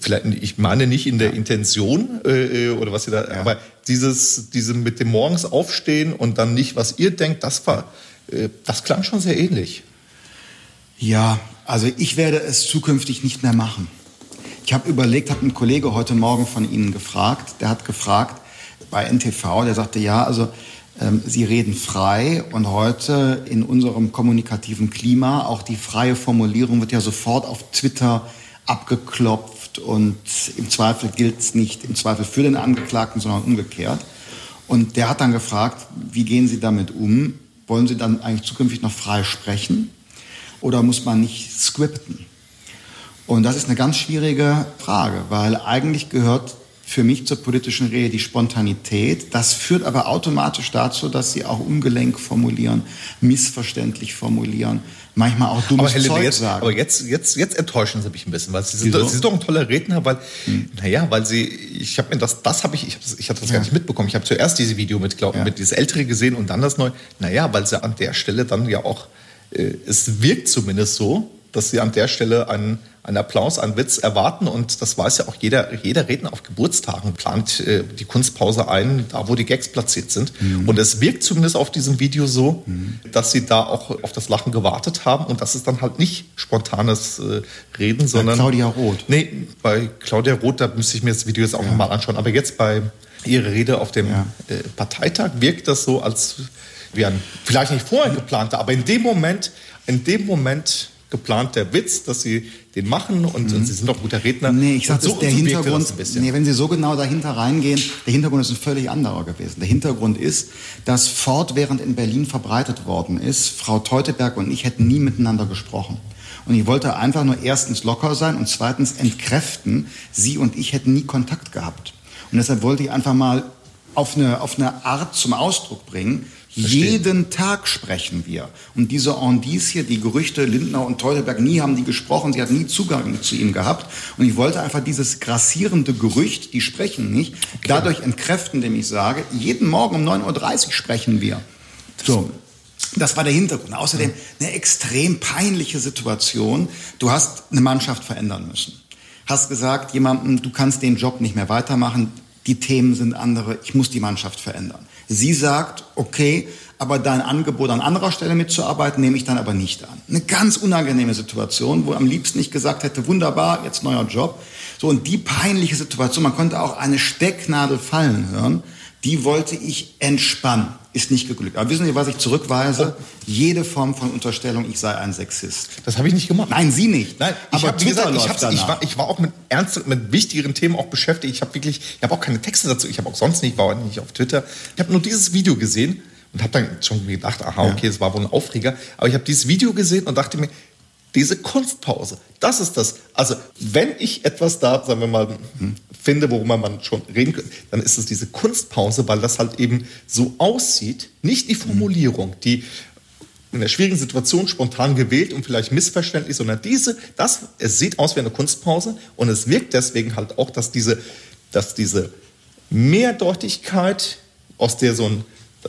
vielleicht, ich meine nicht in der Intention äh, äh, oder was ihr da, ja. aber dieses, diese mit dem morgens aufstehen und dann nicht, was ihr denkt, das war, äh, das klang schon sehr ähnlich. Ja, also ich werde es zukünftig nicht mehr machen. Ich habe überlegt, habe einen Kollege heute Morgen von Ihnen gefragt, der hat gefragt bei NTV, der sagte, ja, also ähm, Sie reden frei und heute in unserem kommunikativen Klima, auch die freie Formulierung wird ja sofort auf Twitter abgeklopft und im Zweifel gilt es nicht im Zweifel für den Angeklagten, sondern umgekehrt. Und der hat dann gefragt, wie gehen Sie damit um? Wollen Sie dann eigentlich zukünftig noch frei sprechen? Oder muss man nicht scripten? Und das ist eine ganz schwierige Frage, weil eigentlich gehört für mich zur politischen Rede die Spontanität. Das führt aber automatisch dazu, dass sie auch ungelenk formulieren, missverständlich formulieren, manchmal auch dummes aber Zeug jetzt, sagen. Aber jetzt, jetzt, jetzt enttäuschen Sie mich ein bisschen, weil Sie sind, Sie sind doch ein toller Redner, weil, hm. naja, weil Sie, ich habe mir das, das habe ich, ich habe das, ich hab das ja. gar nicht mitbekommen. Ich habe zuerst diese Video mit, glaub, ja. mit dieses ältere gesehen und dann das neue. Naja, weil Sie an der Stelle dann ja auch, äh, es wirkt zumindest so, dass Sie an der Stelle einen, einen Applaus, einen Witz erwarten. Und das weiß ja auch jeder, jeder Redner auf Geburtstagen, plant äh, die Kunstpause ein, da wo die Gags platziert sind. Mhm. Und es wirkt zumindest auf diesem Video so, mhm. dass Sie da auch auf das Lachen gewartet haben. Und das ist dann halt nicht spontanes äh, Reden, sondern... Bei Claudia Roth. Nee, bei Claudia Roth, da müsste ich mir das Video jetzt auch ja. nochmal anschauen. Aber jetzt bei Ihrer Rede auf dem ja. äh, Parteitag wirkt das so, als wie ein, vielleicht nicht vorher geplanter, aber in dem Moment, in dem Moment geplant der Witz, dass sie den machen und, mhm. und sie sind doch guter Redner. Nee, ich sag, so, der so Hintergrund, nee, wenn Sie so genau dahinter reingehen, der Hintergrund ist ein völlig anderer gewesen. Der Hintergrund ist, dass fortwährend in Berlin verbreitet worden ist, Frau Teuteberg und ich hätten nie miteinander gesprochen. Und ich wollte einfach nur erstens locker sein und zweitens entkräften, sie und ich hätten nie Kontakt gehabt. Und deshalb wollte ich einfach mal auf eine, auf eine Art zum Ausdruck bringen, Verstehen. Jeden Tag sprechen wir. Und diese Andis hier, die Gerüchte, Lindner und Teutelberg, nie haben die gesprochen, sie hat nie Zugang zu ihm gehabt. Und ich wollte einfach dieses grassierende Gerücht, die sprechen nicht, okay. dadurch entkräften, indem ich sage, jeden Morgen um 9.30 Uhr sprechen wir. So. Das war der Hintergrund. Außerdem eine extrem peinliche Situation. Du hast eine Mannschaft verändern müssen. Hast gesagt, jemandem, du kannst den Job nicht mehr weitermachen, die Themen sind andere, ich muss die Mannschaft verändern. Sie sagt, okay, aber dein Angebot an anderer Stelle mitzuarbeiten, nehme ich dann aber nicht an. Eine ganz unangenehme Situation, wo am liebsten nicht gesagt hätte, wunderbar, jetzt neuer Job. So, und die peinliche Situation, man konnte auch eine Stecknadel fallen hören, die wollte ich entspannen. Ist nicht geglückt. Aber wissen Sie, was ich zurückweise? Oh. Jede Form von Unterstellung, ich sei ein Sexist. Das habe ich nicht gemacht. Nein, Sie nicht. Nein, aber hab, wie gesagt, ich, ich, war, ich war auch mit ernst, mit wichtigeren Themen auch beschäftigt. Ich habe wirklich, ich habe auch keine Texte dazu. Ich habe auch sonst nicht, war nicht auf Twitter. Ich habe nur dieses Video gesehen und habe dann schon gedacht, aha, okay, es war wohl ein Aufreger. Aber ich habe dieses Video gesehen und dachte mir, diese Kunstpause, das ist das. Also, wenn ich etwas da, sagen wir mal, finde, worüber man schon reden könnte, dann ist es diese Kunstpause, weil das halt eben so aussieht, nicht die Formulierung, die in einer schwierigen Situation spontan gewählt und vielleicht missverständlich, sondern diese, das, es sieht aus wie eine Kunstpause und es wirkt deswegen halt auch, dass diese, dass diese Mehrdeutigkeit, aus der so ein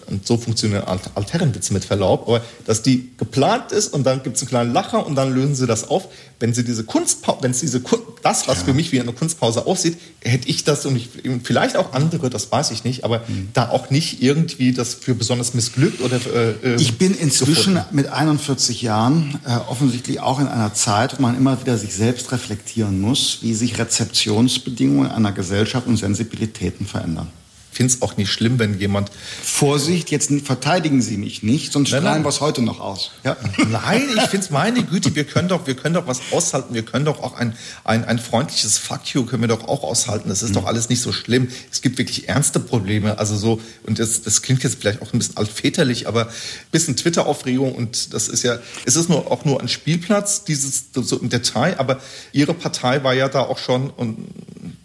und so funktionieren Altherrenwitze mit Verlaub, aber dass die geplant ist und dann gibt es einen kleinen Lacher und dann lösen sie das auf. Wenn sie diese Kunstpause, wenn es diese das, was ja. für mich wie eine Kunstpause aussieht, hätte ich das und ich, vielleicht auch andere, das weiß ich nicht, aber mhm. da auch nicht irgendwie das für besonders missglückt oder. Äh, ich bin inzwischen gefunden. mit 41 Jahren äh, offensichtlich auch in einer Zeit, wo man immer wieder sich selbst reflektieren muss, wie sich Rezeptionsbedingungen einer Gesellschaft und Sensibilitäten verändern finde es auch nicht schlimm, wenn jemand. Vorsicht, jetzt verteidigen Sie mich nicht, sonst strahlen wir es heute noch aus. Ja? *laughs* Nein, ich finde es meine Güte, wir können doch, wir können doch was aushalten, wir können doch auch ein, ein, ein freundliches Fuck you können wir doch auch aushalten. Das ist mhm. doch alles nicht so schlimm. Es gibt wirklich ernste Probleme. Also so, und das, das klingt jetzt vielleicht auch ein bisschen altväterlich, aber ein bisschen Twitter-Aufregung und das ist ja, es ist nur auch nur ein Spielplatz, dieses so im Detail, aber Ihre Partei war ja da auch schon und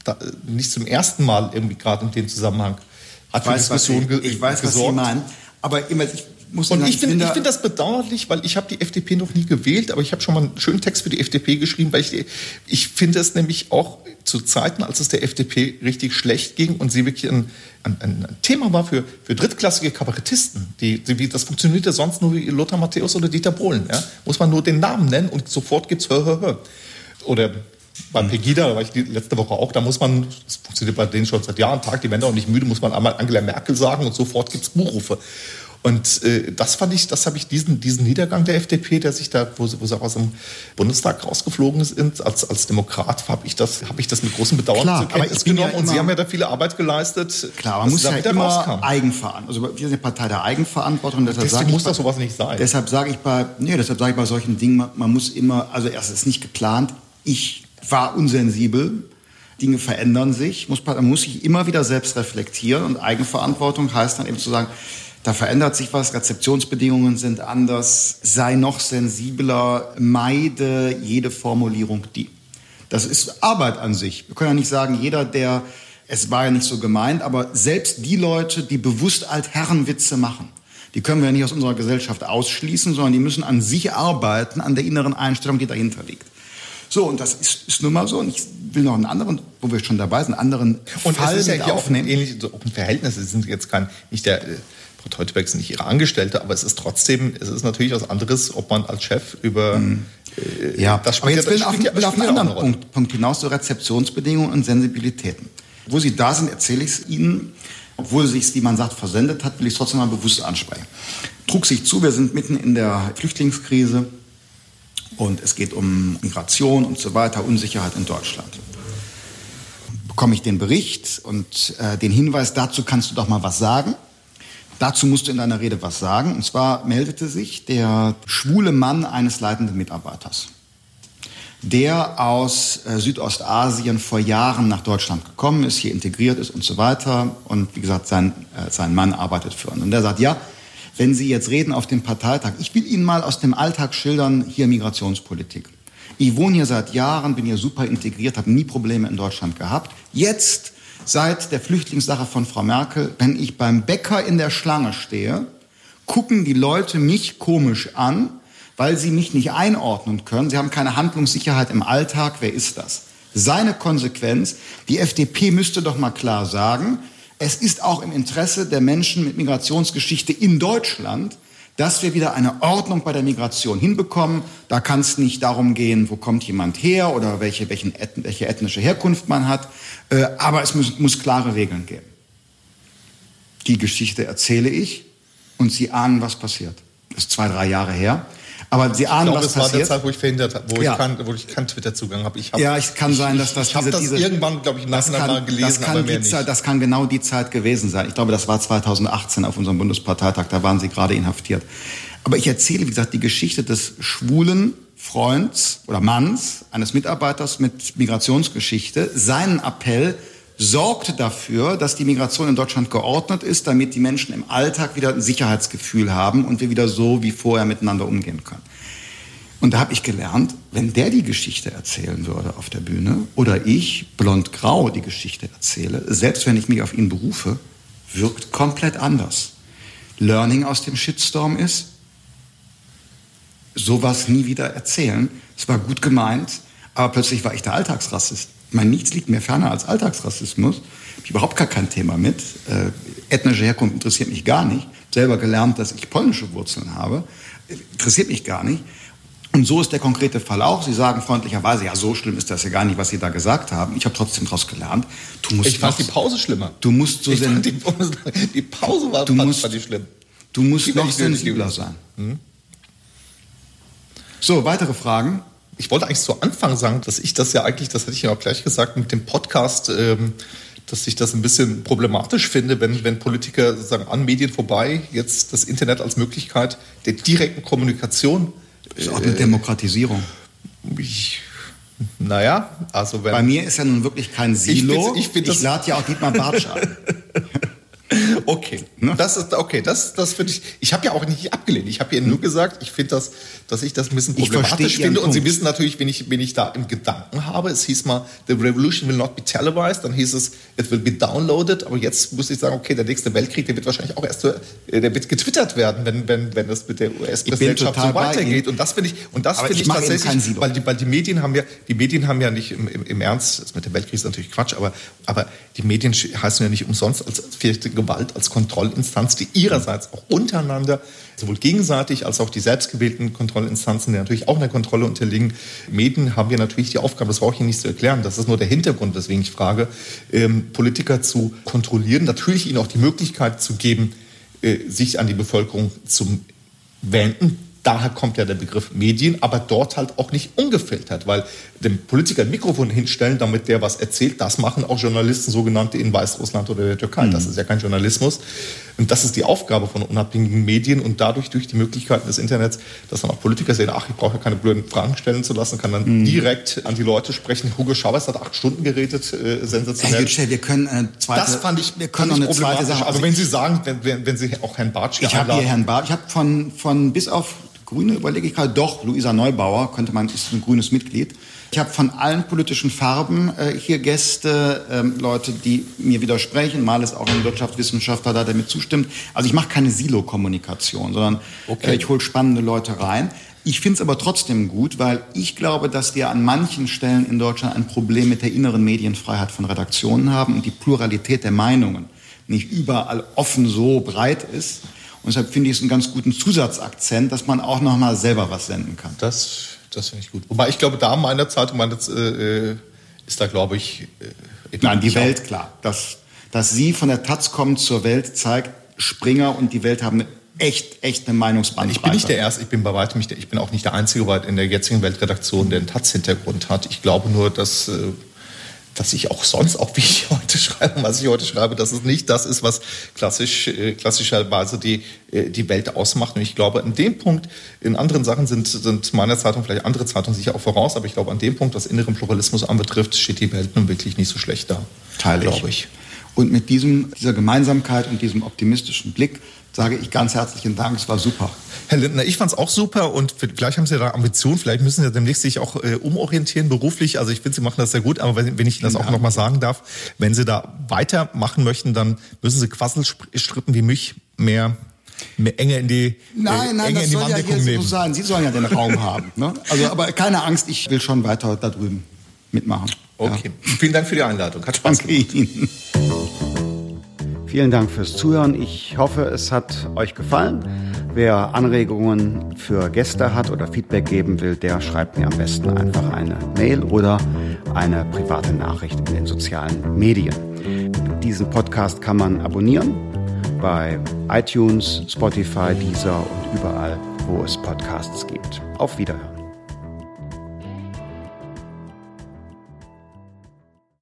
da, nicht zum ersten Mal irgendwie gerade in dem Zusammenhang hat für Diskussion ge Ich weiß, gesorgt. was Sie meinen. Aber immer, ich muss und ich finde find das bedauerlich, weil ich habe die FDP noch nie gewählt, aber ich habe schon mal einen schönen Text für die FDP geschrieben, weil ich, ich finde es nämlich auch zu Zeiten, als es der FDP richtig schlecht ging und sie wirklich ein, ein, ein Thema war für, für drittklassige Kabarettisten. Die, die, das funktionierte sonst nur wie Lothar Matthäus oder Dieter Bohlen. Ja? Muss man nur den Namen nennen und sofort gibt's hör, hör, hör. Oder beim Pegida, da war ich die letzte Woche auch, da muss man, das funktioniert bei denen schon seit Jahren, Tag, die werden auch nicht müde, muss man einmal Angela Merkel sagen und sofort gibt es Buchrufe. Und äh, das fand ich, das habe ich diesen, diesen Niedergang der FDP, der sich da, wo sie, wo sie aus dem Bundestag rausgeflogen sind, als, als Demokrat, habe ich, das, hab ich das mit großem Bedauern Klar, zur Kenntnis genommen. Ja und Sie haben ja da viele Arbeit geleistet. Klar, man muss ja immer Eigenverantwortung, also wir sind eine Partei der Eigenverantwortung. Deshalb deswegen muss das sowas nicht sein. Deshalb sage ich bei, nee, deshalb sage ich bei solchen Dingen, man, man muss immer, also erst ist nicht geplant, ich war unsensibel. Dinge verändern sich, muss, man muss sich immer wieder selbst reflektieren und Eigenverantwortung heißt dann eben zu sagen, da verändert sich was, Rezeptionsbedingungen sind anders, sei noch sensibler, meide jede Formulierung die. Das ist Arbeit an sich. Wir können ja nicht sagen, jeder, der, es war ja nicht so gemeint, aber selbst die Leute, die bewusst Altherrenwitze machen, die können wir ja nicht aus unserer Gesellschaft ausschließen, sondern die müssen an sich arbeiten, an der inneren Einstellung, die dahinter liegt. So, und das ist, ist nun mal so. Und ich will noch einen anderen, wo wir schon dabei sind, einen anderen und Fall es ist ja hier aufnehmen. Auch ein, ähnlich, so auch ein Verhältnis. Es sind jetzt kein, nicht der, äh, Frau Teuteberg sind nicht ihre Angestellte, aber es ist trotzdem, es ist natürlich was anderes, ob man als Chef über mhm. äh, ja, das aber jetzt will ich auf, will auf einen anderen Punkt, Punkt hinaus, so Rezeptionsbedingungen und Sensibilitäten. Wo Sie da sind, erzähle ich es Ihnen. Obwohl sich wie man sagt, versendet hat, will ich es trotzdem mal bewusst ansprechen. Trug sich zu, wir sind mitten in der Flüchtlingskrise und es geht um Migration und so weiter, Unsicherheit in Deutschland. Bekomme ich den Bericht und äh, den Hinweis, dazu kannst du doch mal was sagen. Dazu musst du in deiner Rede was sagen. Und zwar meldete sich der schwule Mann eines leitenden Mitarbeiters, der aus äh, Südostasien vor Jahren nach Deutschland gekommen ist, hier integriert ist und so weiter. Und wie gesagt, sein, äh, sein Mann arbeitet für uns. Und der sagt, ja, wenn Sie jetzt reden auf dem Parteitag, ich will Ihnen mal aus dem Alltag schildern, hier Migrationspolitik. Ich wohne hier seit Jahren, bin hier super integriert, habe nie Probleme in Deutschland gehabt. Jetzt seit der Flüchtlingssache von Frau Merkel, wenn ich beim Bäcker in der Schlange stehe, gucken die Leute mich komisch an, weil sie mich nicht einordnen können. Sie haben keine Handlungssicherheit im Alltag. Wer ist das? Seine Konsequenz, die FDP müsste doch mal klar sagen, es ist auch im Interesse der Menschen mit Migrationsgeschichte in Deutschland, dass wir wieder eine Ordnung bei der Migration hinbekommen. Da kann es nicht darum gehen, wo kommt jemand her oder welche, welchen, welche ethnische Herkunft man hat, äh, aber es muss, muss klare Regeln geben. Die Geschichte erzähle ich und Sie ahnen, was passiert. Das ist zwei, drei Jahre her. Aber Sie ahnen, ich glaube, was das passiert. war der Zeit, wo ich verhindert habe, wo, ja. ich, kein, wo ich keinen Twitter-Zugang habe. Hab, ja, es kann sein, dass das ich, ich diese, das diese, irgendwann, glaube ich, im Nachhinein mal gelesen, das kann, aber mehr Zeit, das kann genau die Zeit gewesen sein. Ich glaube, das war 2018 auf unserem Bundesparteitag. Da waren Sie gerade inhaftiert. Aber ich erzähle, wie gesagt, die Geschichte des schwulen Freunds oder Manns eines Mitarbeiters mit Migrationsgeschichte. Seinen Appell sorgt dafür, dass die Migration in Deutschland geordnet ist, damit die Menschen im Alltag wieder ein Sicherheitsgefühl haben und wir wieder so wie vorher miteinander umgehen können. Und da habe ich gelernt, wenn der die Geschichte erzählen würde auf der Bühne oder ich blond-grau die Geschichte erzähle, selbst wenn ich mich auf ihn berufe, wirkt komplett anders. Learning aus dem Shitstorm ist, sowas nie wieder erzählen. Es war gut gemeint, aber plötzlich war ich der Alltagsrassist. Ich meine, nichts liegt mir ferner als Alltagsrassismus. Habe ich überhaupt gar kein Thema mit. Äh, ethnische Herkunft interessiert mich gar nicht. Selber gelernt, dass ich polnische Wurzeln habe. Interessiert mich gar nicht. Und so ist der konkrete Fall auch. Sie sagen freundlicherweise, ja, so schlimm ist das ja gar nicht, was Sie da gesagt haben. Ich habe trotzdem daraus gelernt. Du musst ich fand die Pause schlimmer. Du musst so fand die, die Pause war du musst, fand ich schlimm. Du musst noch sensibler sein. Hm? So, weitere Fragen? Ich wollte eigentlich zu Anfang sagen, dass ich das ja eigentlich, das hätte ich ja auch gleich gesagt, mit dem Podcast, ähm, dass ich das ein bisschen problematisch finde, wenn, wenn Politiker sozusagen an Medien vorbei jetzt das Internet als Möglichkeit der direkten Kommunikation. Das ist auch eine äh, Demokratisierung. Ich, naja, also wenn. Bei mir ist ja nun wirklich kein Silo. Ich, ich, ich lade ja auch Dietmar Bartsch ein. *laughs* *laughs* Okay, ne? das ist okay. Das, das finde ich. Ich habe ja auch nicht abgelehnt. Ich habe ja nur gesagt, ich finde das, dass ich das ein bisschen problematisch finde. Und Sie wissen natürlich, wen ich, wen ich da im Gedanken habe. Es hieß mal, the revolution will not be televised. Dann hieß es, it will be downloaded. Aber jetzt muss ich sagen, okay, der nächste Weltkrieg, der wird wahrscheinlich auch erst, äh, der wird getwittert werden, wenn, wenn, wenn das mit der US-Präsidentschaft so weitergeht. Und das finde ich, und das finde ich, ich tatsächlich, weil die, weil die Medien haben ja, die Medien haben ja nicht im, im, im Ernst, das mit dem Weltkrieg ist natürlich Quatsch, aber, aber die Medien heißen ja nicht umsonst als vierte Gewalt als Kontrollinstanz, die ihrerseits auch untereinander, sowohl gegenseitig als auch die selbstgewählten Kontrollinstanzen, die natürlich auch einer Kontrolle unterliegen. Medien haben ja natürlich die Aufgabe, das brauche ich Ihnen nicht zu erklären, das ist nur der Hintergrund, weswegen ich frage, ähm, Politiker zu kontrollieren, natürlich ihnen auch die Möglichkeit zu geben, äh, sich an die Bevölkerung zu wenden, daher kommt ja der Begriff Medien, aber dort halt auch nicht ungefiltert, weil dem Politiker ein Mikrofon hinstellen, damit der was erzählt. Das machen auch Journalisten, sogenannte in Weißrussland oder der Türkei. Mhm. Das ist ja kein Journalismus. Und das ist die Aufgabe von unabhängigen Medien und dadurch durch die Möglichkeiten des Internets, dass dann auch Politiker sehen, ach, ich brauche ja keine blöden Fragen stellen zu lassen, kann dann mhm. direkt an die Leute sprechen. Hugo Chavez hat acht Stunden geredet, äh, sensationell. Herr Yücel, wir können eine zweite, das fand ich, wir können noch eine zweite Sache. Also wenn Sie sagen, wenn, wenn, wenn Sie auch Herrn Bartsch Ich habe hier Herrn Bartsch, ich habe von, von bis auf Grüne überlege ich gerade, doch, Luisa Neubauer, könnte man, ist ein grünes Mitglied. Ich habe von allen politischen Farben äh, hier Gäste, ähm, Leute, die mir widersprechen. Mal ist auch ein Wirtschaftswissenschaftler da, der mir zustimmt. Also ich mache keine Silo-Kommunikation, sondern okay. äh, ich hole spannende Leute rein. Ich finde es aber trotzdem gut, weil ich glaube, dass wir an manchen Stellen in Deutschland ein Problem mit der inneren Medienfreiheit von Redaktionen haben und die Pluralität der Meinungen nicht überall offen so breit ist. Und deshalb finde ich es einen ganz guten Zusatzakzent, dass man auch noch mal selber was senden kann. Das, das finde ich gut. Wobei ich glaube, da meine Zeitung meine, äh, ist da, glaube ich. Äh, Nein, die Welt, klar. Dass, dass Sie von der Taz kommen zur Welt zeigt, Springer und die Welt haben echt, echt eine Meinungsbandbreite. Ich bin nicht der Erste, ich bin bei weitem nicht der, ich bin auch nicht der Einzige in der jetzigen Weltredaktion, der einen Taz-Hintergrund hat. Ich glaube nur, dass äh, dass ich auch sonst, auch wie ich heute schreibe, was ich heute schreibe, dass es nicht das ist, was klassisch, äh, klassischerweise die, äh, die Welt ausmacht. Und ich glaube, an dem Punkt, in anderen Sachen sind, sind meiner Zeitung, vielleicht andere Zeitungen sicher auch voraus, aber ich glaube, an dem Punkt, was inneren Pluralismus anbetrifft, steht die Welt nun wirklich nicht so schlecht da. Teile glaube ich. Und mit diesem, dieser Gemeinsamkeit und diesem optimistischen Blick sage ich ganz herzlichen Dank. Es war super. Herr Lindner, ich fand es auch super und vielleicht haben Sie da Ambitionen, vielleicht müssen Sie demnächst sich auch äh, umorientieren beruflich. Also ich finde, Sie machen das sehr gut, aber wenn, wenn ich Ihnen das auch nochmal sagen darf, wenn Sie da weitermachen möchten, dann müssen Sie Quasselstrippen wie mich mehr mehr enge in die Nein, äh, nein, das soll ja hier nehmen. so sein. Sie sollen ja den Raum haben. Ne? Also, aber keine Angst, ich will schon weiter da drüben mitmachen. Okay. Ja. Vielen Dank für die Einladung. Hat Spaß Danke gemacht. Ihnen. Vielen Dank fürs Zuhören. Ich hoffe, es hat euch gefallen. Wer Anregungen für Gäste hat oder Feedback geben will, der schreibt mir am besten einfach eine Mail oder eine private Nachricht in den sozialen Medien. Diesen Podcast kann man abonnieren bei iTunes, Spotify, Deezer und überall, wo es Podcasts gibt. Auf Wiederhören.